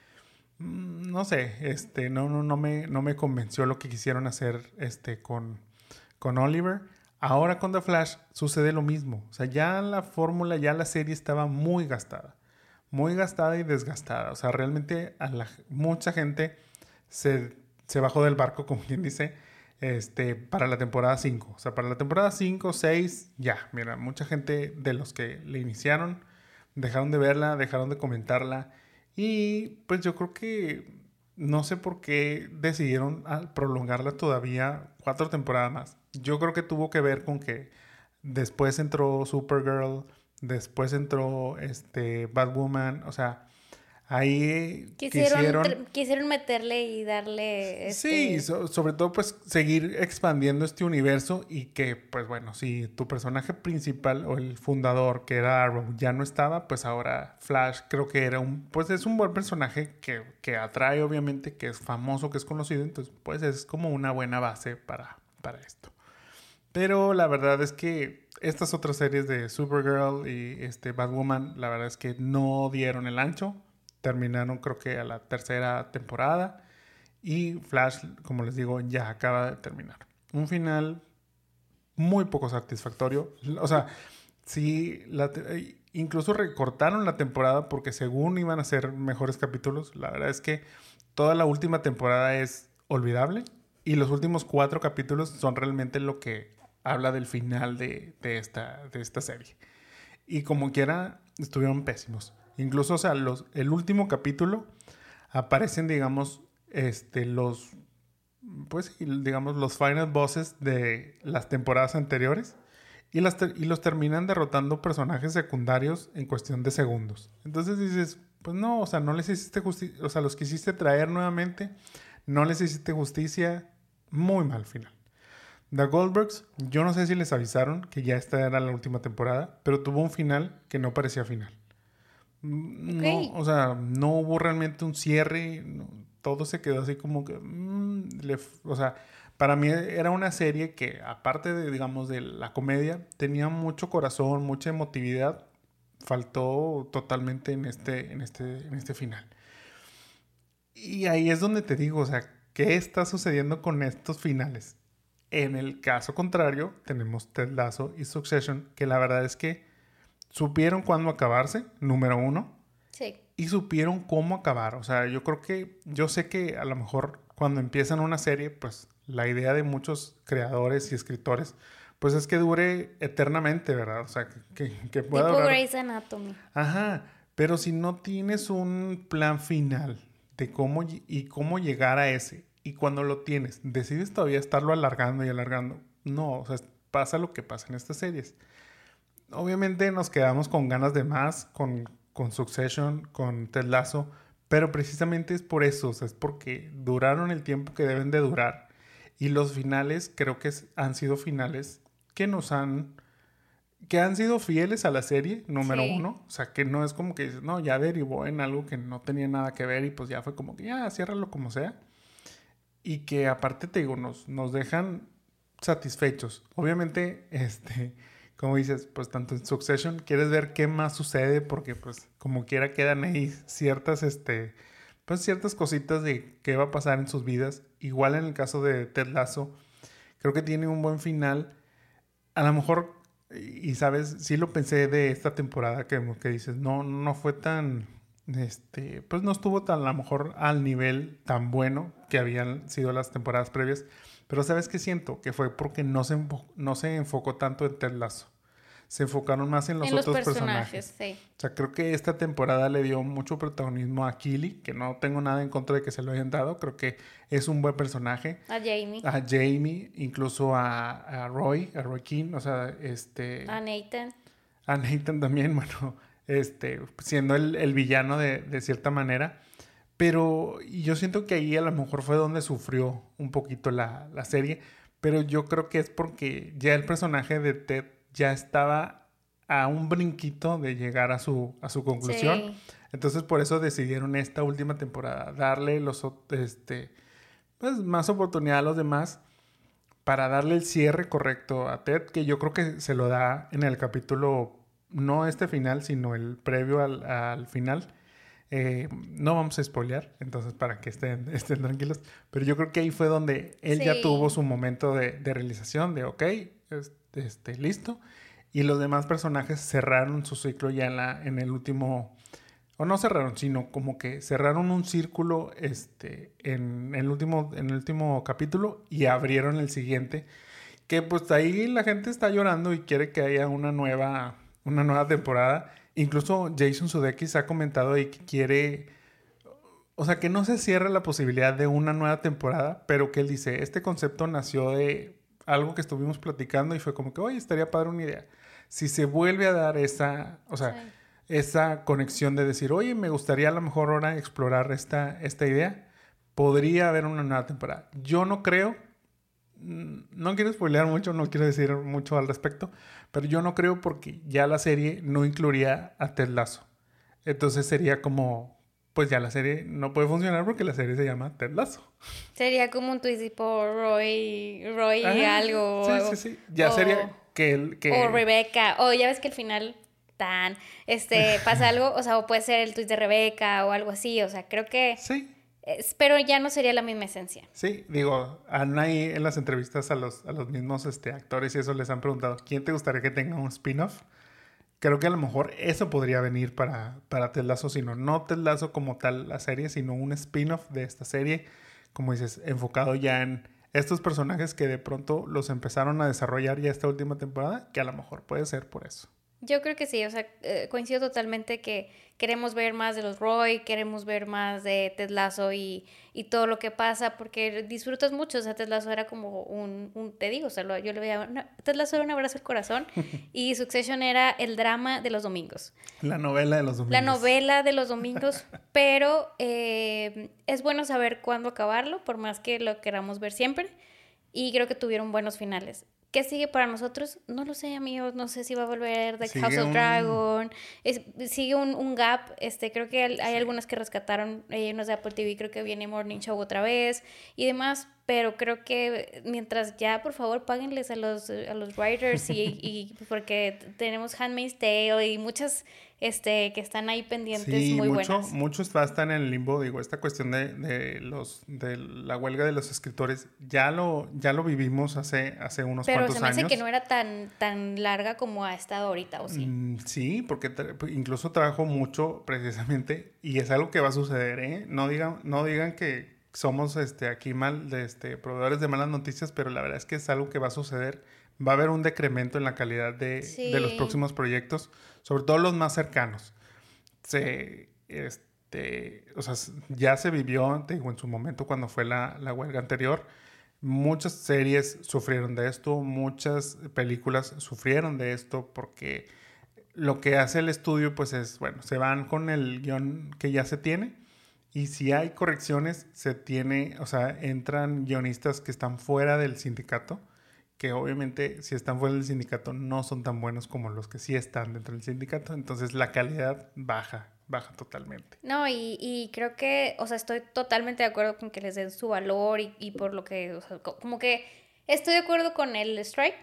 [SPEAKER 1] mm, no sé, este, no, no, no me, no me convenció lo que quisieron hacer, este, con, con Oliver. Ahora con The Flash sucede lo mismo. O sea, ya la fórmula, ya la serie estaba muy gastada muy gastada y desgastada. O sea, realmente a la, mucha gente se, bajó del barco, *laughs* como quien dice, este, para la temporada 5. O sea, para la temporada 5, 6, ya, mira, mucha gente de los que le iniciaron dejaron de verla, dejaron de comentarla. Y pues yo creo que no sé por qué decidieron prolongarla todavía cuatro temporadas más. Yo creo que tuvo que ver con que después entró Supergirl, Después entró este Batwoman, o sea, ahí
[SPEAKER 2] quisieron, quisieron, meterle y darle...
[SPEAKER 1] Sí, este sobre todo pues seguir expandiendo este universo y que pues bueno, si tu personaje principal o el fundador que era Arrow ya no estaba, pues ahora Flash creo que era un, pues es un buen personaje que, que atrae obviamente, que es famoso, que es conocido, entonces pues es como una buena base para, para esto. Pero la verdad es que estas otras series de Supergirl y este Batwoman, la verdad es que no dieron el ancho. Terminaron creo que a la tercera temporada. Y Flash, como les digo, ya acaba de terminar. Un final muy poco satisfactorio. O sea, sí, incluso recortaron la temporada porque según iban a ser mejores capítulos. La verdad es que toda la última temporada es olvidable. Y los últimos cuatro capítulos son realmente lo que habla del final de, esta, de esta serie. Y como quiera, estuvieron pésimos. Incluso, o sea, el último capítulo aparecen, digamos, este, los, pues, digamos, los final bosses de las temporadas anteriores y, y los terminan derrotando personajes secundarios en cuestión de segundos. Entonces dices, pues no, o sea, no les hiciste justicia, o sea, los quisiste traer nuevamente, no les hiciste justicia, muy mal final. The Goldbergs, yo no sé si les avisaron que ya esta era la última temporada, pero tuvo un final que no parecía final. Mm, no, o sea, no hubo realmente un cierre, todo se quedó así como que, mm, o sea, para mí era una serie que aparte de, digamos, de la comedia, tenía mucho corazón, mucha emotividad, faltó totalmente en este, en este, en este final. Y ahí es donde te digo, o sea, ¿qué está sucediendo con estos finales? En el caso contrario, tenemos Ted Lasso y Succession, que la verdad es que supieron cuándo acabarse, número uno.
[SPEAKER 2] Sí.
[SPEAKER 1] Y supieron cómo acabar. O sea, yo creo que, yo sé que a lo mejor cuando empiezan una serie, pues la idea de muchos creadores y escritores, pues es que dure eternamente, ¿verdad? O sea, que, que, pueda
[SPEAKER 2] tipo Grey's Anatomy.
[SPEAKER 1] Ajá, pero si no tienes un plan final de cómo y cómo llegar a ese, y cuando lo tienes, decides todavía estarlo alargando y alargando, no, o sea, pasa lo que pasa en estas series obviamente nos quedamos con ganas de más, con, con Succession, con Ted Lasso, pero precisamente es por eso, o sea, es porque duraron el tiempo que deben de durar. Y los finales creo que han sido finales que nos han que han sido fieles a la serie, número uno. O sea, que no es como que dices, no, ya derivó en algo que no tenía nada que ver y pues ya fue como que ya, ciérralo como sea. Y que aparte te digo, nos, dejan satisfechos. Obviamente, *laughs* este, como dices, pues tanto en Succession, quieres ver qué más sucede porque pues como quiera quedan ahí ciertas, este, pues ciertas cositas de qué va a pasar en sus vidas. Igual en el caso de Ted Lasso, creo que tiene un buen final. A lo mejor, y sabes, sí lo pensé de esta temporada que, que dices, no, no fue tan, este, pues no estuvo tan a lo mejor al nivel tan bueno que habían sido las temporadas previas. Pero ¿sabes qué siento? Que fue porque no se, no se enfocó tanto en Ted Lasso. Se enfocaron más en los otros personajes. Sí. O sea, creo que esta temporada le dio mucho protagonismo a Killy, que no tengo nada en contra de que se lo hayan dado. Creo que es un buen personaje.
[SPEAKER 2] A Jamie.
[SPEAKER 1] A Jamie, incluso a, Roy, a Roy King, o sea, este...
[SPEAKER 2] A Nathan.
[SPEAKER 1] A Nathan también, *laughs* bueno, este, siendo el, el villano de, de cierta manera. Pero yo siento que ahí a lo mejor fue donde sufrió un poquito la, la, serie. Pero yo creo que es porque ya el personaje de Ted ya estaba a un brinquito de llegar a su, a su conclusión. Entonces por eso decidieron esta última temporada darle los, este, pues, más oportunidad a los demás para darle el cierre correcto a Ted, que yo creo que se lo da en el capítulo, no este final, sino el previo al, al final eh, no vamos a spoilear, entonces para que estén, *laughs* estén tranquilos, pero yo creo que ahí fue donde él ya tuvo su momento de, realización, de ok, este, listo, y los demás personajes cerraron su ciclo ya en, la, en el último, o no cerraron, sino como que cerraron un círculo este, en, el último, en el último capítulo y abrieron el siguiente, que pues ahí la gente está llorando y quiere que haya una nueva, una nueva temporada Incluso Jason Sudeikis ha comentado ahí que quiere, o sea, que no se cierre la posibilidad de una nueva temporada, pero que él dice, este concepto nació de algo que estuvimos platicando y fue como que, oye, estaría padre una idea. Si se vuelve a dar esa, o sea, esa conexión de decir, oye, me gustaría a lo mejor ahora explorar esta, esta idea, podría haber una nueva temporada. Yo no creo, no quiero spoilear mucho, no quiero decir mucho al respecto, pero yo no creo porque ya la serie no incluiría a Ted Lasso. Entonces sería como, pues ya la serie no puede funcionar porque la serie se llama Ted Lasso.
[SPEAKER 2] Sería como un twist tipo Roy, Roy y algo.
[SPEAKER 1] Sí, sí, sí. Ya sería que, el, que...
[SPEAKER 2] O Rebecca. O ya ves que al final tan, este, pasa algo, o sea, o puede ser el twist de Rebecca o algo así. O sea, creo que... *laughs*
[SPEAKER 1] Sí
[SPEAKER 2] pero ya no sería la misma esencia.
[SPEAKER 1] Sí, digo, han ahí en las entrevistas a los, a los mismos este, actores y eso les han preguntado, ¿quién te gustaría que tenga un spin-off? Creo que a lo mejor eso podría venir para, para Ted Lasso, sino no Ted Lasso como tal la serie, sino un spin-off de esta serie, como dices, enfocado ya en estos personajes que de pronto los empezaron a desarrollar ya esta última temporada, que a lo mejor puede ser por eso.
[SPEAKER 2] Yo creo que sí, o sea, eh, coincido totalmente que queremos ver más de los Roy, queremos ver más de Ted Lasso y, y todo lo que pasa, porque disfrutas mucho, o sea, Ted Lasso era como un, un te digo, o sea, yo le veía, Ted Lasso era un abrazo al corazón *laughs* y Succession era el drama de los domingos.
[SPEAKER 1] La novela de los domingos.
[SPEAKER 2] La novela de los domingos, *laughs* pero eh, es bueno saber cuándo acabarlo, por más que lo queramos ver siempre, y creo que tuvieron buenos finales ¿Qué sigue para nosotros? No lo sé, amigos. No sé si va a volver The House of Dragon. sigue un, un, gap. Este, creo que hay, algunas que rescataron eh, unos de Apple TV. Creo que viene Morning Show otra vez y demás. Pero creo que mientras ya, por favor, páguenles a los, a los writers y, *laughs* y porque tenemos Handmaid's Tale y muchas este, que están ahí pendientes muy
[SPEAKER 1] mucho,
[SPEAKER 2] buenas.
[SPEAKER 1] Muchos están en el limbo, digo, esta cuestión de, de, los, de la huelga de los escritores, ya lo, ya lo vivimos hace, hace unos cuantos años. Pero se me hace
[SPEAKER 2] que no era tan, tan larga como ha estado ahorita, ¿o sí?
[SPEAKER 1] Mm, sí, porque incluso trabajo mucho precisamente, y es algo que va a suceder, ¿eh? No digan, no digan que somos este, aquí mal, de, este, proveedores de malas noticias, pero la verdad es que es algo que va a suceder. Va a haber un decremento en la calidad de, de los próximos proyectos, sobre todo los más cercanos. Se, este, o sea, ya se vivió, digo, en su momento cuando fue la, la huelga anterior, muchas series sufrieron de esto, muchas películas sufrieron de esto porque lo que hace el estudio pues es, bueno, se van con el guion que ya se tiene y si hay correcciones se tiene, o sea, entran guionistas que están fuera del sindicato que obviamente si están fuera del sindicato no son tan buenos como los que sí están dentro del sindicato, entonces la calidad baja, baja totalmente.
[SPEAKER 2] No, y, y creo que, o sea, estoy totalmente de acuerdo con que les den su valor y, y por lo que, o sea, como que estoy de acuerdo con el strike,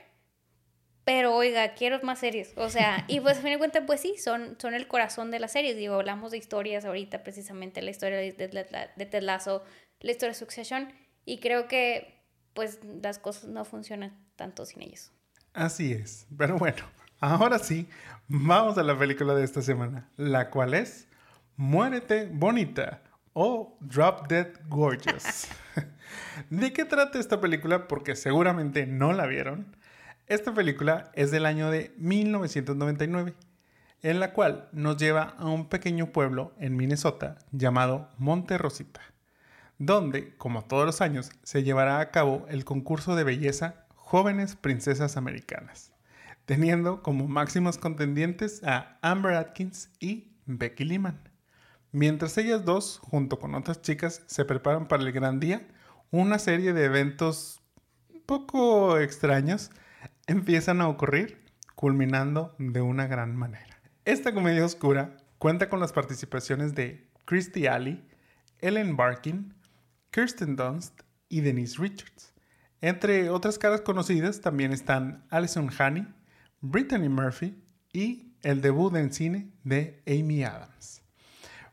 [SPEAKER 2] pero oiga, quiero más series, o sea, y pues a fin de cuentas, pues sí, son, son el corazón de las series, digo, hablamos de historias ahorita, precisamente la historia de, de, de Ted Lasso, la historia de Succession, y creo que pues las cosas no funcionan tanto sin ellos.
[SPEAKER 1] Así es. Pero bueno, ahora sí, vamos a la película de esta semana, la cual es Muérete Bonita o Drop Dead Gorgeous. *laughs* ¿De qué trata esta película? Porque seguramente no la vieron. Esta película es del año de 1999, en la cual nos lleva a un pequeño pueblo en Minnesota llamado Monte Rosita, donde, como todos los años, se llevará a cabo el concurso de belleza jóvenes princesas americanas, teniendo como máximos contendientes a Amber Atkins y Becky Lehman. Mientras ellas dos, junto con otras chicas, se preparan para el gran día, una serie de eventos poco extraños empiezan a ocurrir, culminando de una gran manera. Esta comedia oscura cuenta con las participaciones de Christy Alley, Ellen Barkin, Kirsten Dunst y Denise Richards. Entre otras caras conocidas también están Alison Haney, Brittany Murphy y el debut en cine de Amy Adams.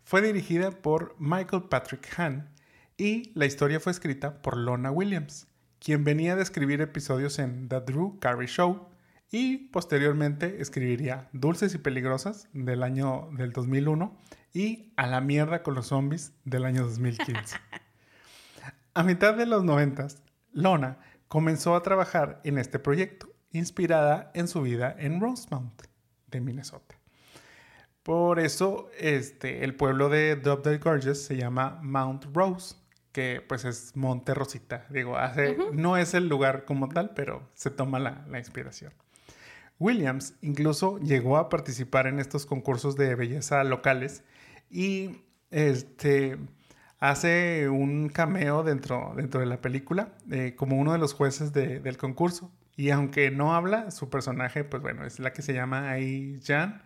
[SPEAKER 1] Fue dirigida por Michael Patrick Hahn y la historia fue escrita por Lona Williams, quien venía de escribir episodios en The Drew Carey Show y posteriormente escribiría Dulces y Peligrosas del año del 2001 y A la mierda con los zombies del año 2015. A mitad de los 90 Lona comenzó a trabajar en este proyecto, inspirada en su vida en Rosemount, de Minnesota. Por eso, este, el pueblo de Dove Gorges se llama Mount Rose, que pues es Monte Rosita. Digo, hace, no es el lugar como tal, pero se toma la, la inspiración. Williams incluso llegó a participar en estos concursos de belleza locales y este, hace un cameo dentro, dentro de la película eh, como uno de los jueces del concurso. Y aunque no habla, su personaje, pues bueno, es la que se llama ahí Jan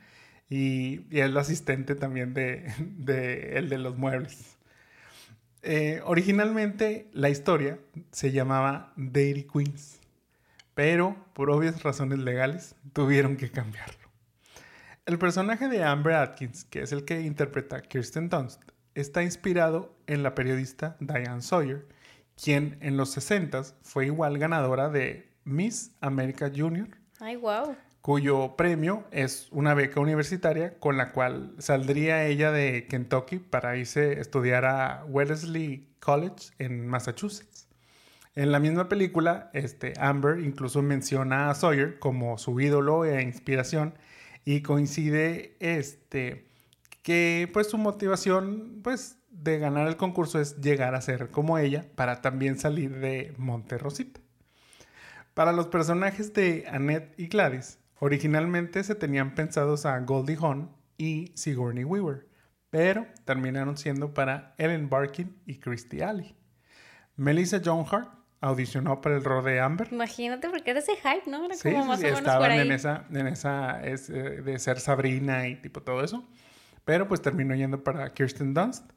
[SPEAKER 1] y, es la asistente también de, de el de los muebles. Eh, originalmente la historia se llamaba Dairy Queens, pero por obvias razones legales tuvieron que cambiarlo. El personaje de Amber Atkins, que es el que interpreta Kirsten Dunst, está inspirado en la periodista Diane Sawyer, quien en los 60 fue igual ganadora de Miss America Junior.
[SPEAKER 2] Ay, wow.
[SPEAKER 1] Cuyo premio es una beca universitaria con la cual saldría ella de Kentucky para irse a estudiar a Wellesley College en Massachusetts. En la misma película, este, Amber incluso menciona a Sawyer como su ídolo e inspiración y coincide este, que pues su motivación pues de ganar el concurso es llegar a ser como ella para también salir de Monterrosita. Para los personajes de Annette y Gladys, originalmente se tenían pensados a Goldie Hawn y Sigourney Weaver, pero terminaron siendo para Ellen Barkin y Christy Alley. Melissa Joan Hart audicionó para el rol de Amber.
[SPEAKER 2] Imagínate, porque era ese hype, ¿no? Era
[SPEAKER 1] Sí,
[SPEAKER 2] como
[SPEAKER 1] sí,
[SPEAKER 2] más
[SPEAKER 1] sí,
[SPEAKER 2] o menos
[SPEAKER 1] estaban
[SPEAKER 2] por ahí.
[SPEAKER 1] en esa, en esa es, eh, de ser Sabrina y tipo todo eso. Pero pues terminó yendo para Kirsten Dunst.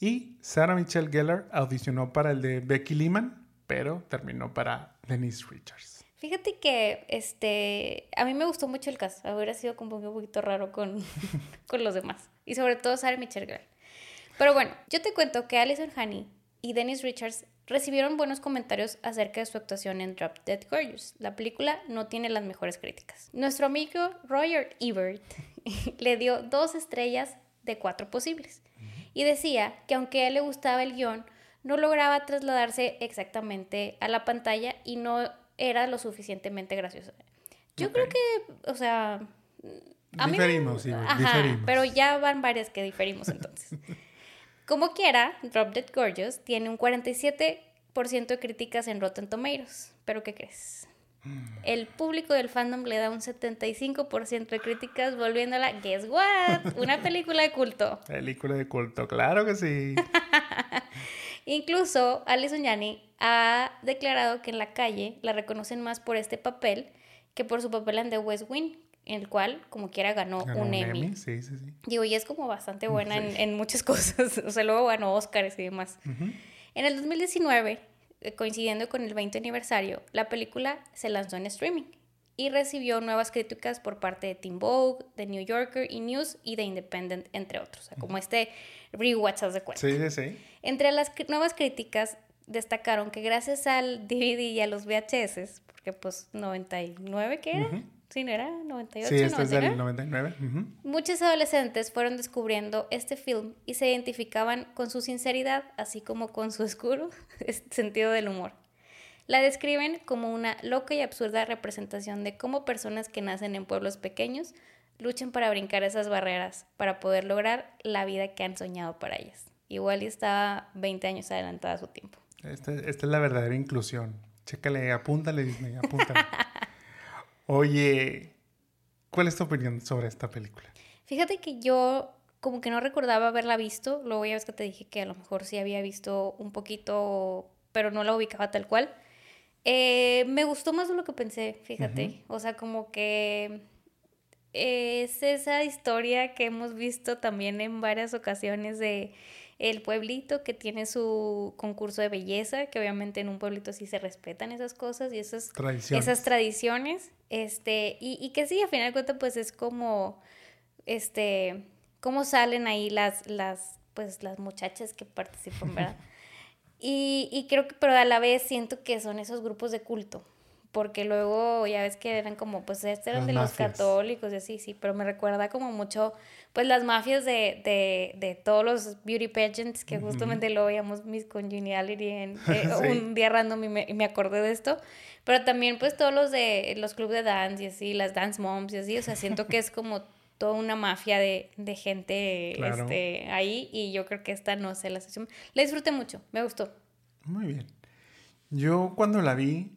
[SPEAKER 1] Y Sarah Michelle Gellar audicionó para el de Becky Lehman, pero terminó para Denise Richards.
[SPEAKER 2] Fíjate que este a mí me gustó mucho el caso. Hubiera sido como un poquito raro con, *laughs* con los demás. Y sobre todo Sarah Michelle Gellar. Pero bueno, yo te cuento que Alison Honey y Dennis Richards recibieron buenos comentarios acerca de su actuación en Drop Dead Gorgeous. La película no tiene las mejores críticas. Nuestro amigo Roger Ebert *laughs* le dio dos estrellas de cuatro posibles. Y decía que aunque a él le gustaba el guion, no lograba trasladarse exactamente a la pantalla y no era lo suficientemente gracioso. Yo creo que, o sea... a mí no-
[SPEAKER 1] Diferimos, sí,
[SPEAKER 2] Ajá,
[SPEAKER 1] diferimos.
[SPEAKER 2] pero ya van varias que diferimos entonces. *laughs* Como quiera, Drop Dead Gorgeous tiene un 47% de críticas en Rotten Tomatoes. ¿Pero qué crees?
[SPEAKER 1] Mm.
[SPEAKER 2] El público del fandom le da un 75% de críticas, volviéndola, guess what? Una película de culto.
[SPEAKER 1] Película de culto, claro que sí. *laughs*
[SPEAKER 2] Incluso Alison Janney ha declarado que en la calle la reconocen más por este papel que por su papel en The West Wing, en el cual, como quiera, ganó,
[SPEAKER 1] Ganó
[SPEAKER 2] un Emmy.
[SPEAKER 1] Sí, sí, sí.
[SPEAKER 2] Digo, y es como bastante buena en, en muchas *laughs* cosas. O sea, luego ganó Oscars y demás.
[SPEAKER 1] Ujú.
[SPEAKER 2] En el 2019, eh, coincidiendo con el 20 aniversario, la película se lanzó en streaming y recibió nuevas críticas por parte de Teen Vogue, The New Yorker y News y The Independent, entre otros. O sea, como este rewatch de cuenta.
[SPEAKER 1] Sí, sí, sí.
[SPEAKER 2] Entre las nuevas críticas destacaron que gracias al *laughs* DVD y a los VHS, porque pues 99, ¿qué era? Sí, ¿no era? 98,
[SPEAKER 1] Sí, este es
[SPEAKER 2] 99.
[SPEAKER 1] del 99. ujú.
[SPEAKER 2] Muchos adolescentes fueron descubriendo este film y se identificaban con su sinceridad, así como con su oscuro *laughs* sentido del humor. La describen como una loca y absurda representación de cómo personas que nacen en pueblos pequeños luchan para brincar esas barreras, para poder lograr la vida que han soñado para ellas. Igual y estaba 20 años adelantada a su tiempo.
[SPEAKER 1] Este- esta es la verdadera inclusión. Chécale, apúntale, Disney, apúntale. *laughs* Oye, ¿cuál es tu opinión sobre esta película?
[SPEAKER 2] Fíjate que yo como que no recordaba haberla visto, luego ya ves que te dije que a lo mejor sí había visto un poquito, pero no la ubicaba tal cual. Eh, me gustó más de lo que pensé, fíjate. O sea, como que es esa historia que hemos visto también en varias ocasiones de el pueblito que tiene su concurso de belleza, que obviamente en un pueblito sí se respetan esas cosas y esas
[SPEAKER 1] Tradiciones.
[SPEAKER 2] esas tradiciones, este, y, y que sí, a final de cuentas, pues es como, este, cómo salen ahí las, las, pues las muchachas que participan, ¿verdad? *laughs* y, y creo que, pero a la vez siento que son esos grupos de culto, porque luego ya ves que eran como, pues este eran
[SPEAKER 1] Las
[SPEAKER 2] de los
[SPEAKER 1] mafias.
[SPEAKER 2] católicos y así, sí, pero me recuerda como mucho, pues las mafias de, de, de todos los beauty pageants, que justamente lo veíamos Miss Congeniality en *laughs* eh,
[SPEAKER 1] Sí.
[SPEAKER 2] un día random y me, y me acordé de esto, pero también pues todos los de los clubes de dance y así, las dance moms y así, o sea, siento que es como toda una mafia de, de gente
[SPEAKER 1] Claro.
[SPEAKER 2] este, ahí y yo creo que esta no sé, la sesión, la disfruté mucho, me gustó.
[SPEAKER 1] Muy bien. Yo cuando la vi,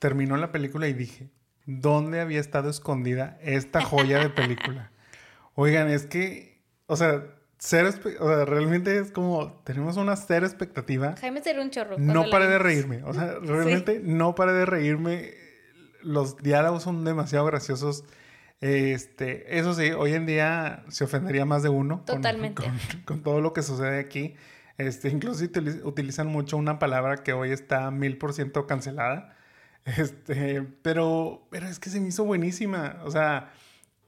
[SPEAKER 1] terminó la película y dije, ¿dónde había estado escondida esta joya de película? *laughs* Oigan, es que, o sea, espe- o sea, realmente es como, tenemos una cero expectativa.
[SPEAKER 2] Jaime se un chorro.
[SPEAKER 1] No paré de reírme, o sea, *laughs* realmente no paré de reírme. Los diálogos son demasiado graciosos. Este, eso sí, hoy en día se ofendería más de uno. con-
[SPEAKER 2] Totalmente.
[SPEAKER 1] Con, con todo lo que sucede aquí. Este, incluso utili- utilizan mucho una palabra que hoy está mil por ciento cancelada. Este, pero, pero es que se me hizo buenísima. O sea,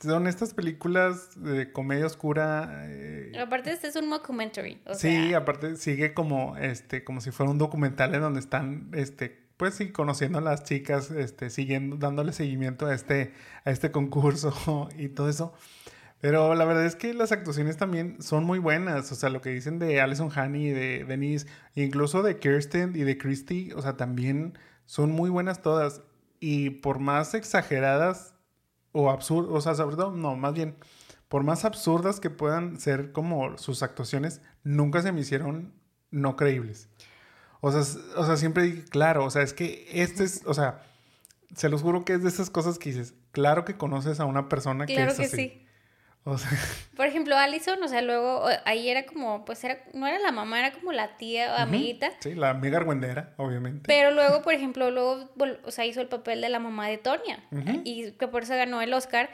[SPEAKER 1] son estas películas de comedia oscura. eh,
[SPEAKER 2] Aparte este es un mockumentary, o
[SPEAKER 1] sí,
[SPEAKER 2] sea,
[SPEAKER 1] aparte sigue como, este, como si fuera un documental en donde están, este, pues sí, conociendo a las chicas, este, siguiendo, dándole seguimiento a este, a este concurso *laughs* y todo eso. Pero la verdad es que las actuaciones también son muy buenas. O sea, lo que dicen de Alison Haney y de Denise, incluso de Kirsten y de Christy, o sea, también son muy buenas todas. Y por más exageradas o absurdas, o sea, sobre todo, no, más bien, por más absurdas que puedan ser como sus actuaciones, nunca se me hicieron no creíbles. O sea, o sea, siempre dije, claro, o sea, es que este es, o sea, se los juro que es de esas cosas que dices, claro que conoces a una persona que
[SPEAKER 2] claro
[SPEAKER 1] es
[SPEAKER 2] que
[SPEAKER 1] así.
[SPEAKER 2] sí.
[SPEAKER 1] O sea, *laughs*
[SPEAKER 2] Por ejemplo, Allison, o sea, luego ahí era como, pues era, no era la mamá, era como la tía o amiguita.
[SPEAKER 1] sí, la amiga argüendera, obviamente.
[SPEAKER 2] Pero luego, por ejemplo, luego, o sea, hizo el papel de la mamá de Tonya. Y que por eso ganó el Oscar.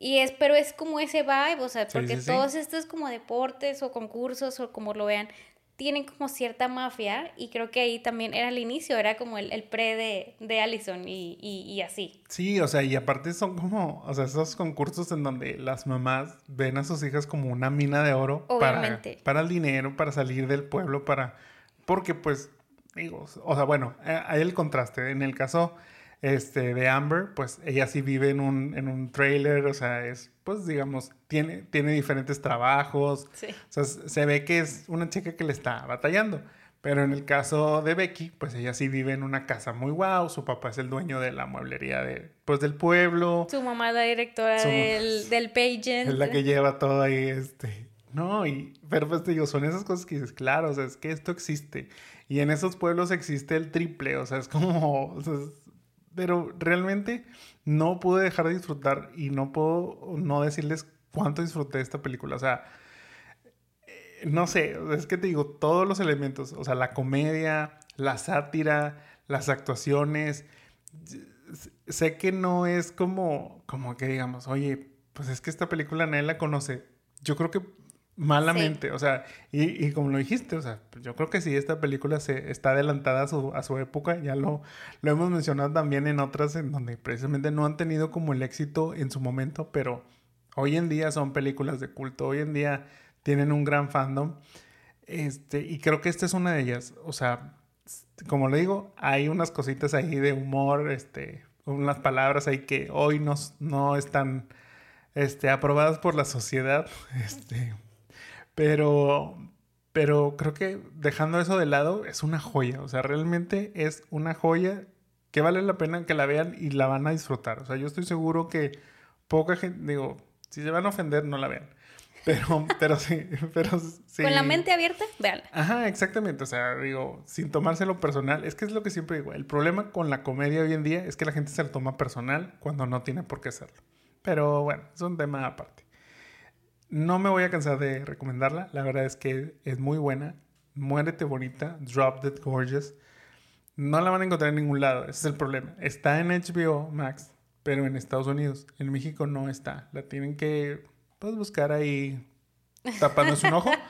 [SPEAKER 2] Y es, pero es como ese vibe, o sea,
[SPEAKER 1] Sí,
[SPEAKER 2] porque
[SPEAKER 1] sí, sí.
[SPEAKER 2] todos estos como deportes o concursos o como lo vean, tienen como cierta mafia. Y creo que ahí también era el inicio, era como el, el pre de, de Allison y, y, y así.
[SPEAKER 1] Sí, o sea, y aparte son como, o sea, esos concursos en donde las mamás ven a sus hijas como una mina de oro para,
[SPEAKER 2] Obviamente.
[SPEAKER 1] para el dinero, para salir del pueblo, para, porque pues, digo, o sea, bueno, hay el contraste. En el caso este, de Amber, pues ella sí vive en un, en un trailer, o sea, es, pues digamos, tiene, tiene diferentes trabajos,
[SPEAKER 2] Sí.
[SPEAKER 1] o sea, se ve que es una chica que le está batallando. Pero en el caso de Becky, pues ella sí vive en una casa muy guau. Su papá es el dueño de la mueblería de, pues, del pueblo.
[SPEAKER 2] Su mamá es la directora
[SPEAKER 1] Su-
[SPEAKER 2] del, del pageant.
[SPEAKER 1] Es la que lleva todo ahí, este. No, y, pero pues te digo, son esas cosas que dices, claro, o sea, es que esto existe. Y en esos pueblos existe el triple, o sea, es como, o sea, pero realmente no pude dejar de disfrutar y no puedo no decirles cuánto disfruté esta película, o sea, eh, no sé, es que te digo, todos los elementos, o sea, la comedia, la sátira, las actuaciones, sé que no es como, como que digamos, oye, pues es que esta película nadie la conoce. Yo creo que malamente, o sea, y, y como lo dijiste, o sea, yo creo que sí, esta película se está adelantada a su, a su época, ya lo, lo hemos mencionado también en otras en donde precisamente no han tenido como el éxito en su momento, pero hoy en día son películas de culto, hoy en día tienen un gran fandom, este, y creo que esta es una de ellas, o sea, como le digo, hay unas cositas ahí de humor, este, unas palabras ahí que hoy no, no están este, aprobadas por la sociedad, *laughs* este, pero, pero creo que dejando eso de lado es una joya, o sea, realmente es una joya que vale la pena que la vean y la van a disfrutar, o sea, yo estoy seguro que poca gente, digo, si se van a ofender, no la vean. *laughs* Pero, pero sí, *laughs* pero sí.
[SPEAKER 2] Con la mente abierta, véanla.
[SPEAKER 1] Ajá, exactamente. O sea, digo, sin tomárselo personal. Es que es lo que siempre digo. El problema con la comedia hoy en día es que la gente se lo toma personal cuando no tiene por qué hacerlo. Pero bueno, es un tema aparte. No me voy a cansar de recomendarla. La verdad es que es muy buena. Muérete bonita. Drop Dead Gorgeous. No la van a encontrar en ningún lado. Ese es el problema. Está en HBO Max, pero en Estados Unidos. En México no está. La tienen que pues, buscar ahí tapándose un ojo. *laughs*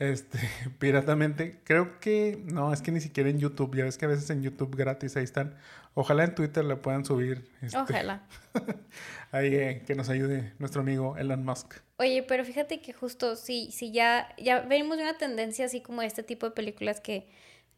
[SPEAKER 1] Este, piratamente. Creo que no, es que ni siquiera en YouTube. Ya ves que a veces en YouTube gratis ahí están. Ojalá en Twitter la puedan subir. este,
[SPEAKER 2] Ojalá. *laughs*
[SPEAKER 1] ahí eh, que nos ayude nuestro amigo Elon Musk.
[SPEAKER 2] Oye, pero fíjate que justo si, si ya, ya vemos una tendencia así como de este tipo de películas que,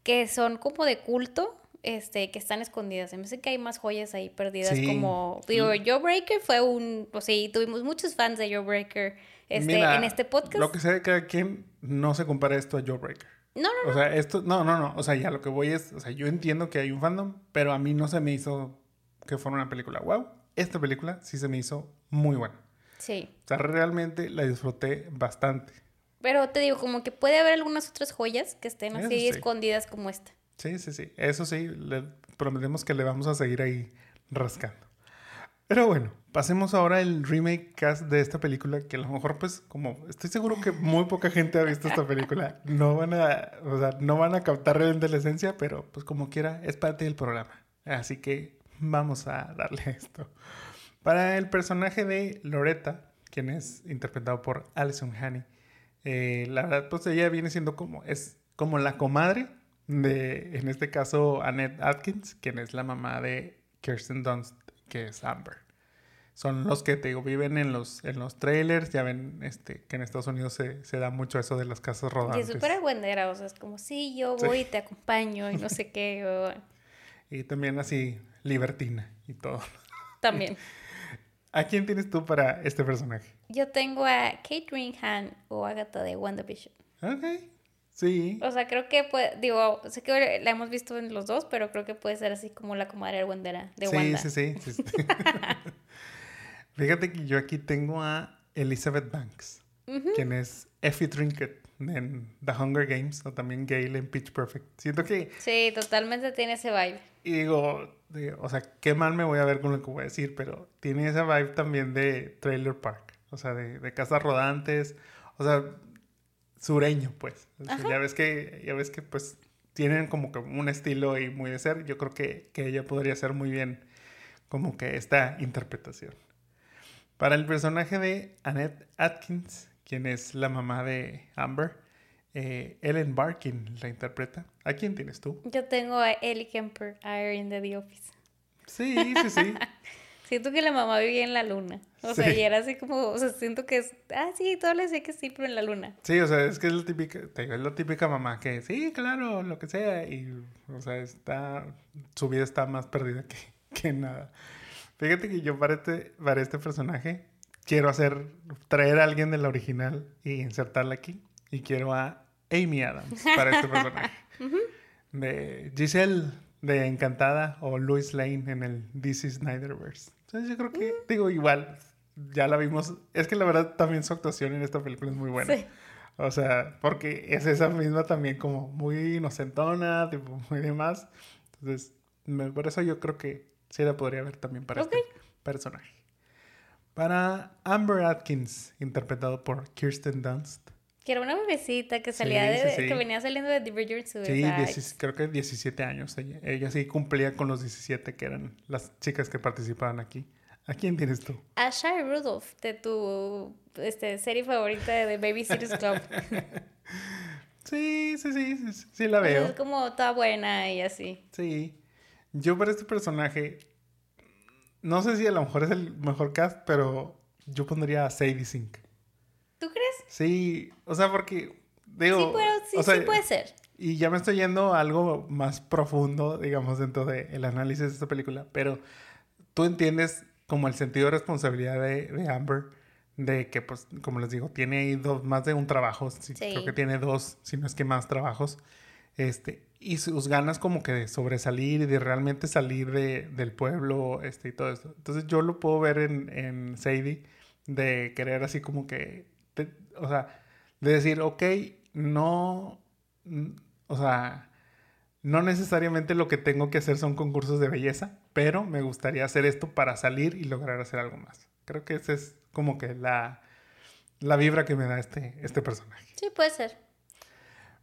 [SPEAKER 2] que son como de culto, este, que están escondidas. Se me hace que hay más joyas ahí perdidas.
[SPEAKER 1] Sí.
[SPEAKER 2] Como, digo, Jawbreaker fue un, o sea, y tuvimos muchos fans de Jawbreaker este,
[SPEAKER 1] Mira,
[SPEAKER 2] en este podcast.
[SPEAKER 1] Lo que sea de cada quien, no se compara esto a Jawbreaker.
[SPEAKER 2] No, no,
[SPEAKER 1] O sea, esto, no, no, no. O sea, ya lo que voy es, o sea, yo entiendo que hay un fandom, pero a mí no se me hizo que fuera una película wow. Esta película sí se me hizo muy buena.
[SPEAKER 2] Sí.
[SPEAKER 1] O sea, realmente la disfruté bastante.
[SPEAKER 2] Pero te digo, como que puede haber algunas otras joyas que estén así
[SPEAKER 1] sí.
[SPEAKER 2] escondidas como esta.
[SPEAKER 1] Sí, sí, sí. Eso sí, le prometemos que le vamos a seguir ahí rascando. Pero bueno, pasemos ahora al remake cast de esta película, que a lo mejor, pues, como estoy seguro que muy poca gente ha visto esta película, no van a, o sea, no van a captar realmente la esencia, pero pues como quiera, es parte del programa. Así que vamos a darle esto. Para el personaje de Loretta, quien es interpretado por Alison Haney, eh, la verdad, pues ella viene siendo como, es como la comadre de, en este caso, Annette Atkins, quien es la mamá de Kirsten Dunst, que es Amber. Son los que te digo, viven en los, en los trailers, ya ven este, que en Estados Unidos se, se da mucho eso de las casas
[SPEAKER 2] Y
[SPEAKER 1] rodantes.
[SPEAKER 2] es súper argüendera, o sea, es como, sí, yo
[SPEAKER 1] Sí.
[SPEAKER 2] voy y te acompaño y no sé qué. o- *laughs*
[SPEAKER 1] Y también así, libertina y todo.
[SPEAKER 2] También. *laughs*
[SPEAKER 1] ¿A quién tienes tú para este personaje?
[SPEAKER 2] Yo tengo a Kate Ringham o Agatha de WandaVision.
[SPEAKER 1] Ok, sí.
[SPEAKER 2] O sea, creo que puede, digo, sé que la hemos visto en los dos, pero creo que puede ser así como la comadre argüendera de
[SPEAKER 1] sí,
[SPEAKER 2] Wanda.
[SPEAKER 1] sí, sí, sí, sí. *laughs* Fíjate que yo aquí tengo a Elizabeth Banks, quien es Effie Trinket en The Hunger Games o también Gale en Pitch Perfect. Siento que,
[SPEAKER 2] Sí, totalmente tiene ese vibe.
[SPEAKER 1] y digo, digo, o sea, qué mal me voy a ver con lo que voy a decir, pero tiene esa vibe también de Trailer Park. o sea, de, de casas rodantes, o sea, sureño, pues. O sea, ya ves que, ya ves que, pues, tienen como que un estilo y muy de ser. Yo creo que, que ella podría hacer muy bien como que esta interpretación. Para el personaje de Annette Atkins, quien es la mamá de Amber, eh, Ellen Barkin la interpreta. ¿A quién tienes tú?
[SPEAKER 2] Yo tengo a Ellie Kemper, a Erin de The Office.
[SPEAKER 1] Sí, sí, sí. *laughs*
[SPEAKER 2] siento que la mamá vivía en la luna. O sea, y era así como, o sea, siento que es, ah, sí, todo le sé que sí, pero en la luna.
[SPEAKER 1] Sí, o sea, es que es la típica, te digo, es la típica mamá que, sí, claro, lo que sea, y, o sea, está, su vida está más perdida que, que nada. Fíjate que yo para este, para este personaje quiero hacer, traer a alguien de la original y insertarla aquí. Y quiero a Amy Adams para este personaje. *laughs* De Giselle de Encantada o Louis Lane en el DC Snyderverse. Entonces yo creo que, digo, igual, ya la vimos. Es que la verdad también su actuación en esta película es muy buena. Sí. O sea, porque es esa misma también como muy inocentona, tipo, muy demás. Entonces, por eso yo creo que sí la podría ver también para este personaje. Para Amber Atkins, interpretado por Kirsten Dunst.
[SPEAKER 2] Que era una bebecita que salía de, que venía saliendo de Divergent
[SPEAKER 1] Sí, creo que 17 años. Ella, ella sí cumplía con los 17 que eran las chicas que participaban aquí. ¿A quién tienes tú?
[SPEAKER 2] A Shai Rudolph, de tu este, serie favorita de Babysitters Club. *laughs*
[SPEAKER 1] sí, sí, sí, sí, sí, la veo.
[SPEAKER 2] Es como toda buena y así.
[SPEAKER 1] Sí. Yo para este personaje, no sé si a lo mejor es el mejor cast, pero yo pondría a Sadie Sink.
[SPEAKER 2] ¿Tú crees?
[SPEAKER 1] Sí, o sea, porque digo...
[SPEAKER 2] Sí, pero sí, sí puede ser.
[SPEAKER 1] Y ya me estoy yendo a algo más profundo, digamos, dentro del análisis de esta película, pero tú entiendes como el sentido de responsabilidad de, de Amber, de que, pues, como les digo, tiene ahí dos, más de un trabajo, sí. creo que tiene dos, si no es que más trabajos, este, y sus ganas como que de sobresalir y de realmente salir de, del pueblo, este, y todo eso. Entonces yo lo puedo ver en, en Sadie, de querer así como que o sea, de decir, ok, no, o sea, no necesariamente lo que tengo que hacer son concursos de belleza, pero me gustaría hacer esto para salir y lograr hacer algo más. Creo que esa es como que la, la vibra que me da este, este personaje.
[SPEAKER 2] Sí, puede ser.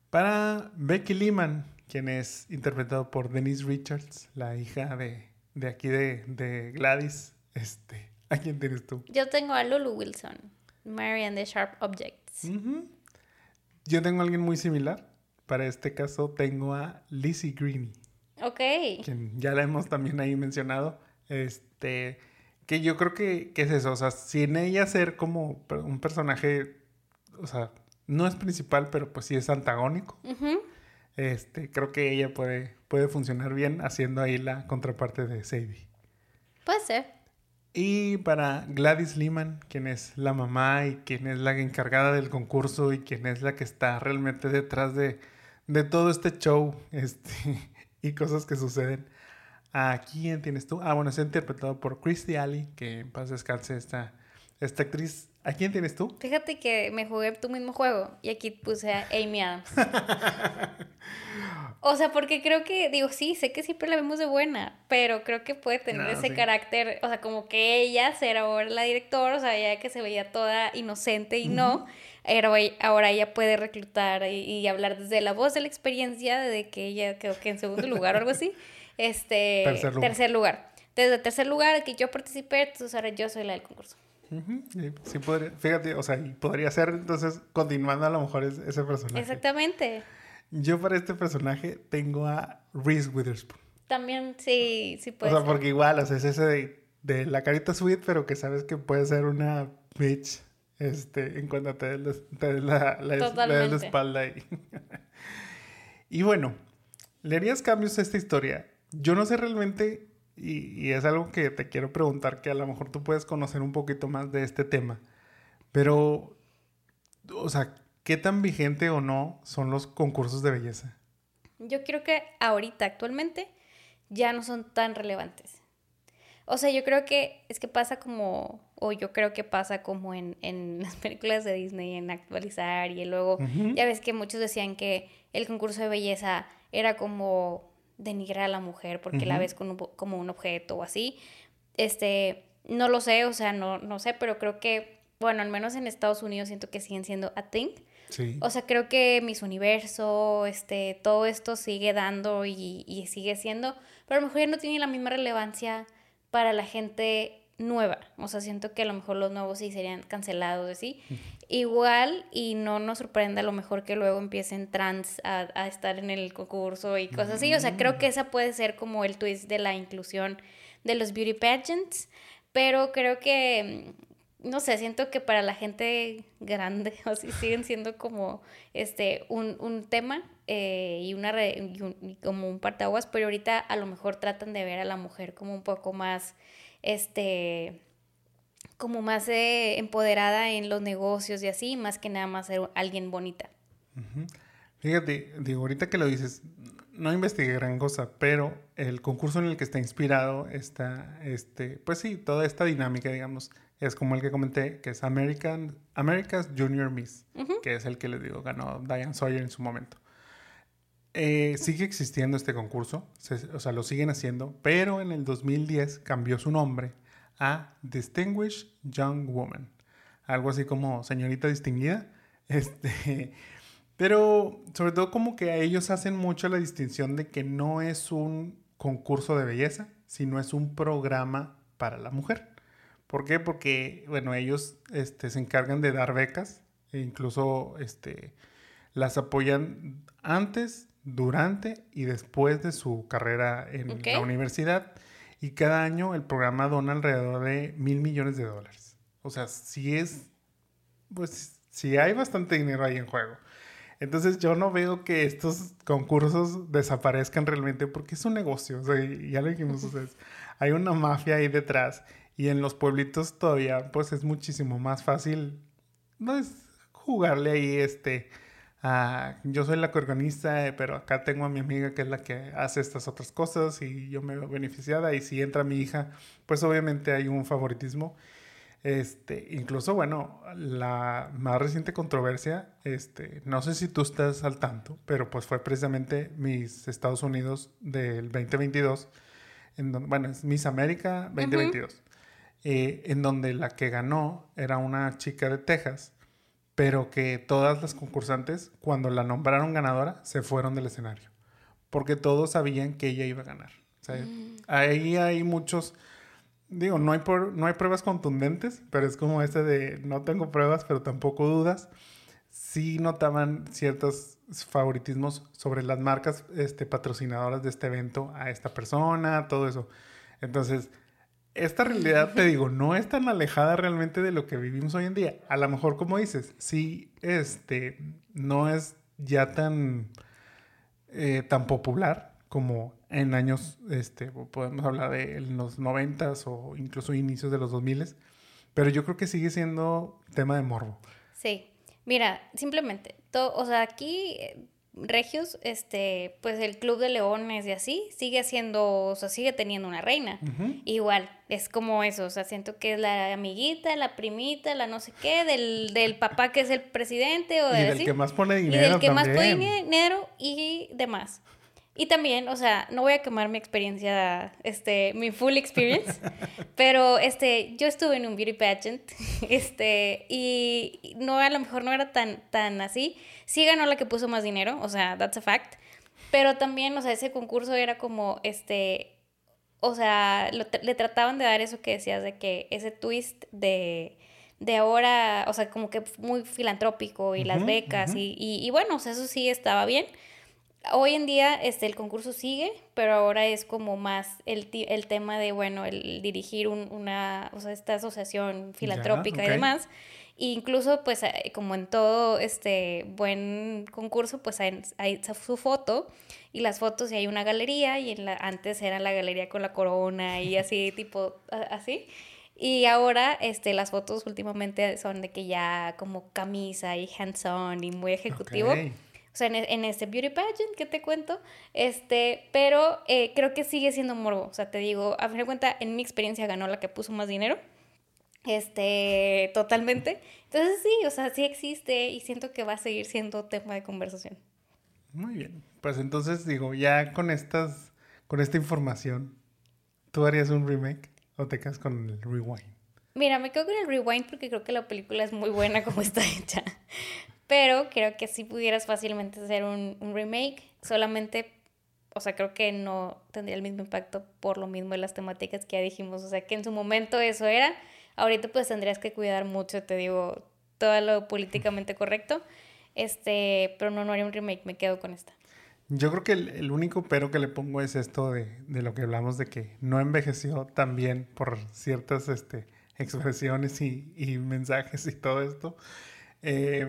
[SPEAKER 1] Para Becky Lehman, quien es interpretado por Denise Richards, la hija de, de aquí de, de Gladys, este, ¿a quién tienes tú?
[SPEAKER 2] Yo tengo a Lulu Wilson. Mary and the Sharp Objects.
[SPEAKER 1] Yo tengo a alguien muy similar. Para este caso tengo a Lizzie Greene.
[SPEAKER 2] Ok.
[SPEAKER 1] Quien ya la hemos también ahí mencionado. Este, que yo creo que, es eso. O sea, sin ella ser como un personaje, o sea, no es principal, pero pues sí es antagónico. Este, creo que ella puede, puede funcionar bien haciendo ahí la contraparte de Sadie.
[SPEAKER 2] Puede ser.
[SPEAKER 1] Y para Gladys Lehman, quien es la mamá y quien es la encargada del concurso y quien es la que está realmente detrás de, todo este show este, *laughs* y cosas que suceden. ¿A quién tienes tú? Ah, bueno, es interpretado por Christy Alley, que en paz descanse esta, esta actriz. ¿A quién tienes tú?
[SPEAKER 2] Fíjate que me jugué tu mismo juego y aquí puse a Amy Adams. *laughs* O sea, porque creo que, digo, sí, sé que siempre la vemos de buena, pero creo que puede tener ese carácter, o sea, como que ella ser ahora la directora, o sea, ya que se veía toda inocente y no, pero ahora ella puede reclutar y, hablar desde la voz de la experiencia, de que ella creo que en segundo lugar o algo así, este, tercer lugar. Desde tercer lugar, que yo participé, tú sabes, yo soy la del concurso.
[SPEAKER 1] Sí, podría, fíjate, o sea, podría ser entonces continuando a lo mejor ese personaje.
[SPEAKER 2] Exactamente.
[SPEAKER 1] Yo para este personaje tengo a Reese Witherspoon.
[SPEAKER 2] También sí, sí puede
[SPEAKER 1] O sea, porque igual, o sea, es ese de, la carita sweet, pero que sabes que puede ser una bitch este, en cuanto te des, la, la, espalda. Y, *laughs* y bueno, ¿le harías cambios a esta historia? Yo no sé realmente, y, y es algo que te quiero preguntar, que a lo mejor tú puedes conocer un poquito más de este tema, pero, o sea, ¿qué tan vigente o no son los concursos de belleza?
[SPEAKER 2] Yo creo que ahorita, actualmente, ya no son tan relevantes. O sea, yo creo que es que pasa como, o yo creo que pasa como en, *laughs* las películas de Disney, en actualizar y luego, ya ves que muchos decían que el concurso de belleza era como denigrar a la mujer porque la ves como un objeto o así. Este, no lo sé, o sea, no, no sé, pero creo que bueno, al menos en Estados Unidos siento que siguen siendo a thing.
[SPEAKER 1] Sí.
[SPEAKER 2] O sea, creo que Miss Universo, este, todo esto sigue dando y, y sigue siendo, pero a lo mejor ya no tiene la misma relevancia para la gente nueva. O sea, siento que a lo mejor los nuevos sí serían cancelados, ¿sí? Igual, y no nos sorprende a lo mejor que luego empiecen trans a, a estar en el concurso y cosas así. O sea, creo que esa puede ser como el twist de la inclusión de los beauty pageants. Pero creo que, no sé, siento que para la gente grande, *laughs* o sí siguen siendo como este un, un tema eh, y una re- y un- y como un partaguas, pero ahorita a lo mejor tratan de ver a la mujer como un poco más este como más eh, empoderada en los negocios y así, más que nada más ser alguien bonita.
[SPEAKER 1] Fíjate, digo, ahorita que lo dices, no investigué gran cosa, pero el concurso en el que está inspirado está, este, pues sí, toda esta dinámica, digamos, es como el que comenté, que es American, America's Junior Miss, que es el que les digo, ganó Diane Sawyer en su momento. Eh, sigue existiendo este concurso, o sea, lo siguen haciendo, pero en el 2010 cambió su nombre a Distinguished Young Woman, algo así como señorita distinguida. *laughs* Este, pero sobre todo como que a ellos hacen mucho la distinción de que no es un concurso de belleza, sino es un programa para la mujer. ¿Por qué? Porque, bueno, ellos este, se encargan de dar becas e incluso este, las apoyan antes, durante y después de su carrera en
[SPEAKER 2] Ok.
[SPEAKER 1] la universidad. Y cada año el programa dona alrededor de mil millones de dólares. O sea, sí es, pues, sí hay bastante dinero ahí en juego. Entonces yo no veo que estos concursos desaparezcan realmente porque es un negocio, o sea, ya lo dijimos, o sea, es- hay una mafia ahí detrás y en los pueblitos todavía pues es muchísimo más fácil, no es jugarle ahí este, a, yo soy la coorganista, eh, pero acá tengo a mi amiga que es la que hace estas otras cosas y yo me veo beneficiada y si entra mi hija, pues obviamente hay un favoritismo. Este, incluso, bueno, la más reciente controversia, este, no sé si tú estás al tanto, pero pues fue precisamente Miss Estados Unidos del 2022, en donde, bueno, es Miss América 2022, eh, en donde la que ganó era una chica de Texas, pero que todas las concursantes, cuando la nombraron ganadora, se fueron del escenario, porque todos sabían que ella iba a ganar. O sea, ahí hay muchos digo, no hay, por- no hay pruebas contundentes, pero es como este de no tengo pruebas, pero tampoco dudas. Sí notaban ciertos favoritismos sobre las marcas este, patrocinadoras de este evento a esta persona, todo eso. Entonces, esta realidad, te digo, no es tan alejada realmente de lo que vivimos hoy en día. A lo mejor, como dices, sí, este, no es ya tan, eh, tan popular como en años, este, podemos hablar de los noventas o incluso inicios de los 2000 pero yo creo que sigue siendo tema de morbo.
[SPEAKER 2] Sí, mira, simplemente, o sea, aquí eh, Regios, este, pues el Club de Leones y así, sigue siendo, o sea, sigue teniendo una reina. Igual, es como eso, o sea, siento que es la amiguita, la primita, la no sé qué, del, del papá que es el presidente o
[SPEAKER 1] Y
[SPEAKER 2] de
[SPEAKER 1] del
[SPEAKER 2] así.
[SPEAKER 1] que más pone
[SPEAKER 2] Y
[SPEAKER 1] dinero
[SPEAKER 2] del que más pone dinero y demás. Y también, o sea, no voy a quemar mi experiencia, este, mi full experience, *laughs* pero este, yo estuve en un beauty pageant, *laughs* este, y no, a lo mejor no era tan, tan así. Sí ganó la que puso más dinero, o sea, that's a fact. Pero también, o sea, ese concurso era como, este, o sea, lo le trataban de dar eso que decías, de que ese twist de, de ahora, o sea, como que muy filantrópico y las becas y, y, y bueno, o sea, eso sí estaba bien. Hoy en día este, el concurso sigue, pero ahora es como más el, el tema de, bueno, el dirigir un- una, o sea, esta asociación filantrópica y demás. E incluso, pues, eh, como en todo este buen concurso, pues hay, hay su foto y las fotos y hay una galería y en la, antes era la galería con la corona y así, *laughs* tipo, así. Y ahora, este, las fotos últimamente son de que ya como camisa y hands-on y muy ejecutivo.
[SPEAKER 1] Ok.
[SPEAKER 2] O sea, en, e- en este beauty pageant que te cuento, este, pero eh, creo que sigue siendo morbo. O sea, te digo, a fin de cuentas, en mi experiencia ganó la que puso más dinero. Este, totalmente. Entonces sí, o sea, sí existe y siento que va a seguir siendo tema de conversación.
[SPEAKER 1] Muy bien. Pues entonces digo, ya con estas, con esta información, ¿tú harías un remake o te quedas con el rewind?
[SPEAKER 2] Mira, me quedo con el rewind porque creo que la película es muy buena como está hecha. Pero creo que sí pudieras fácilmente hacer un, un remake. Solamente, o sea, creo que no tendría el mismo impacto por lo mismo de las temáticas que ya dijimos. O sea, que en su momento eso era. Ahorita pues tendrías que cuidar mucho, te digo, todo lo políticamente correcto. Este, pero no, no haría un remake, me quedo con esta.
[SPEAKER 1] Yo creo que el, único pero que le pongo es esto de, de, lo que hablamos de que no envejeció tan bien por ciertas este, expresiones y, y mensajes y todo esto. Eh,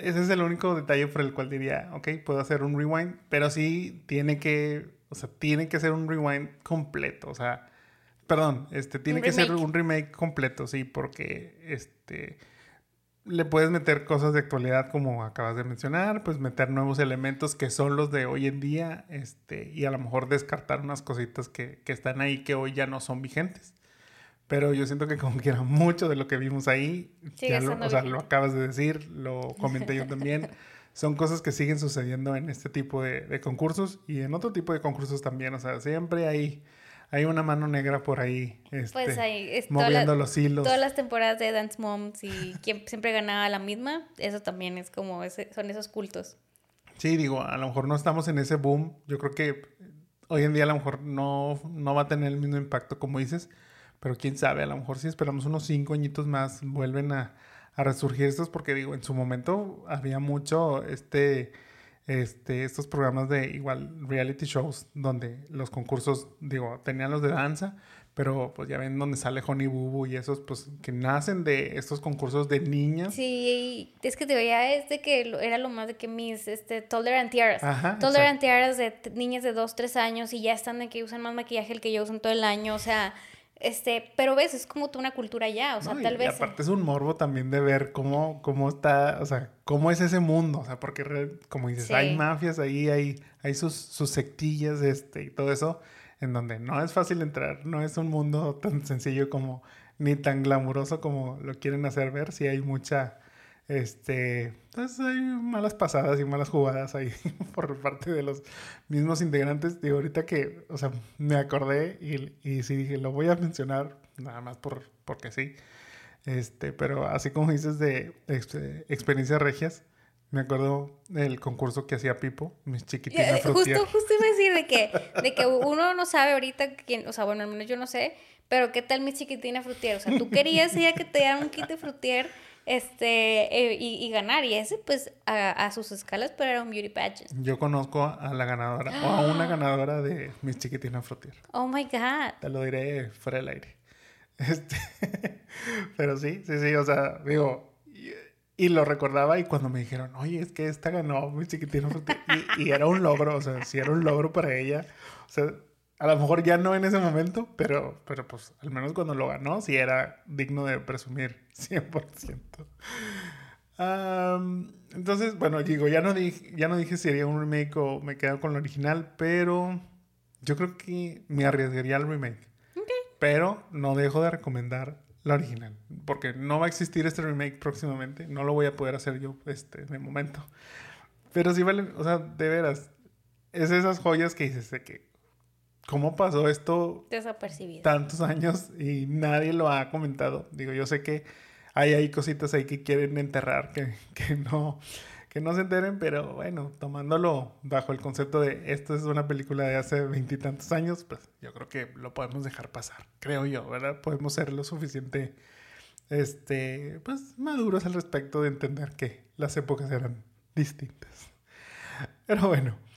[SPEAKER 1] ese es el único detalle por el cual diría, ok, puedo hacer un rewind, pero sí tiene que, o sea, tiene que ser un rewind completo, o sea, perdón, este, tiene que ser un remake completo, sí, porque, este, le puedes meter cosas de actualidad como acabas de mencionar, pues meter nuevos elementos que son los de hoy en día, este, y a lo mejor descartar unas cositas que, que están ahí que hoy ya no son vigentes. Pero yo siento que como quiera mucho de lo que vimos ahí, ya lo, o sea, lo acabas de decir, lo comenté yo también, *laughs* son cosas que siguen sucediendo en este tipo de, de, concursos y en otro tipo de concursos también. O sea, siempre hay, hay una mano negra por ahí este, pues ahí, moviendo los hilos.
[SPEAKER 2] Todas las temporadas de Dance Moms y quien siempre ganaba la misma, eso también es como, ese, son esos cultos.
[SPEAKER 1] Sí, digo, a lo mejor no estamos en ese boom. Yo creo que hoy en día a lo mejor no, no va a tener el mismo impacto como dices pero quién sabe, a lo mejor si esperamos unos cinco añitos más vuelven a, a resurgir estos, porque digo, en su momento había mucho este, este, estos programas de igual reality shows donde los concursos, digo, tenían los de danza, pero pues ya ven donde sale Honey Boo Boo y esos pues que nacen de estos concursos de niñas.
[SPEAKER 2] Sí, es que te veía es de que era lo más de que mis este Tolerant Tiaras. Tolerant Tiaras de niñas de 2, 3 años y ya están de que usan más maquillaje el que yo usan todo el año, o sea, este, pero ves, es como una cultura ya, o sea, tal vez.
[SPEAKER 1] Y aparte es un morbo también de ver cómo, cómo está, o sea, cómo es ese mundo, o sea, porque como dices, hay mafias ahí, hay, hay sus, sus sectillas, este, y todo eso, en donde no es fácil entrar, no es un mundo tan sencillo como, ni tan glamuroso como lo quieren hacer ver, si hay mucha, este, pues hay malas pasadas y malas jugadas ahí *laughs* por parte de los mismos integrantes. Digo, ahorita que, o sea, me acordé y, y sí dije, lo voy a mencionar nada más por, porque sí. Este, pero así como dices de, este, experiencias regias, me acuerdo del concurso que hacía Pipo, mis chiquitinas
[SPEAKER 2] eh, Justo, justo iba a decir de que, *laughs* de que uno no sabe ahorita quién, o sea, bueno, al menos yo no sé, pero qué tal mi chiquitina frutier. O sea, tú querías ella que te dieran un kit de frutier este, eh, y, ganar. Y ese, pues, a, sus escalas, pero era un beauty pageant.
[SPEAKER 1] Yo conozco a la ganadora, o a *gasps* una ganadora de Mis Chiquitinas Frutier.
[SPEAKER 2] Oh my God.
[SPEAKER 1] Te lo diré fuera del aire. *laughs* Este, *laughs* pero sí, sí, sí, o sea, digo, y, lo recordaba y cuando me dijeron, oye, es que esta ganó Mis Chiquitinas Frutier, y, y era un logro, o sea, sí era un logro para ella. O sea, a lo mejor ya no en ese momento, pero, pero pues al menos cuando lo ganó, sí era digno de presumir 100%. entonces, bueno, digo, ya no, dije, ya no dije si haría un remake o me quedo con el original, pero yo creo que me arriesgaría al remake. Pero no dejo de recomendar la original, porque no va a existir este remake próximamente, no lo voy a poder hacer yo este, de momento. Pero sí vale, o sea, de veras, es esas joyas que dices de que ¿Cómo pasó esto?
[SPEAKER 2] Desapercibido.
[SPEAKER 1] Tantos años y nadie lo ha comentado. Digo, yo sé que hay, hay cositas ahí que quieren enterrar, que, que, no, que no se enteren, pero bueno, tomándolo bajo el concepto de esto es una película de hace veintitantos años, pues yo creo que lo podemos dejar pasar, creo yo, ¿verdad? Podemos ser lo suficiente, este, pues maduros al respecto de entender que las épocas eran distintas. Pero bueno.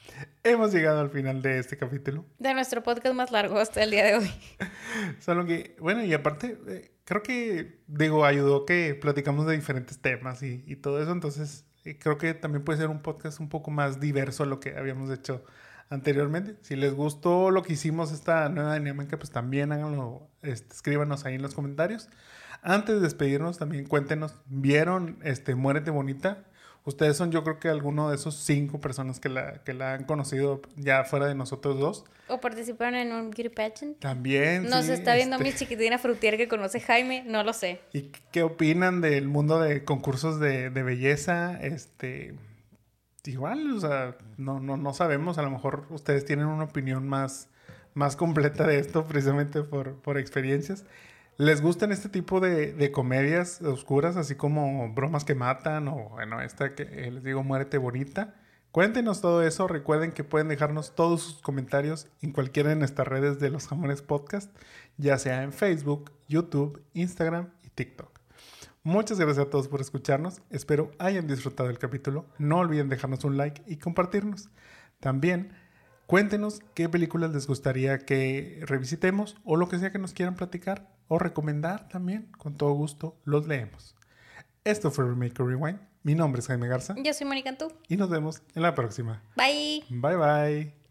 [SPEAKER 1] Hemos llegado al final de este capítulo.
[SPEAKER 2] De nuestro podcast más largo hasta el día de hoy. *laughs*
[SPEAKER 1] Solo que, bueno, y aparte, eh, creo que, digo, ayudó que platicamos de diferentes temas y, y todo eso. Entonces, eh, creo que también puede ser un podcast un poco más diverso a lo que habíamos hecho anteriormente. Si les gustó lo que hicimos, esta nueva dinámica, pues también háganlo, este, escríbanos ahí en los comentarios. Antes de despedirnos, también cuéntenos, ¿vieron este Muérete Bonita? Ustedes son, yo creo que alguno de esos cinco personas que la, que la han conocido ya fuera de nosotros dos.
[SPEAKER 2] O participaron en un beauty pageant.
[SPEAKER 1] También.
[SPEAKER 2] Nos está viendo este mi chiquitina frutier que conoce Jaime, no lo sé.
[SPEAKER 1] ¿Y qué opinan del mundo de concursos de, de belleza? Este. Igual, o sea, no, no, no sabemos. A lo mejor ustedes tienen una opinión más, más completa de esto, precisamente por, por experiencias. Les gustan este tipo de, comedias oscuras, así como bromas que matan o, bueno, esta que eh, les digo, muérete bonita. Cuéntenos todo eso. Recuerden que pueden dejarnos todos sus comentarios en cualquiera de nuestras redes de los Jamones Podcast, ya sea en Facebook, YouTube, Instagram y TikTok. Muchas gracias a todos por escucharnos. Espero hayan disfrutado el capítulo. No olviden dejarnos un like y compartirnos. También cuéntenos qué películas les gustaría que revisitemos o lo que sea que nos quieran platicar o recomendar también. Con todo gusto los leemos. Esto fue Remake Rewind. Mi nombre es Jaime Garza.
[SPEAKER 2] Yo soy Mónica Antú.
[SPEAKER 1] Y nos vemos en la próxima.
[SPEAKER 2] Bye.
[SPEAKER 1] Bye bye.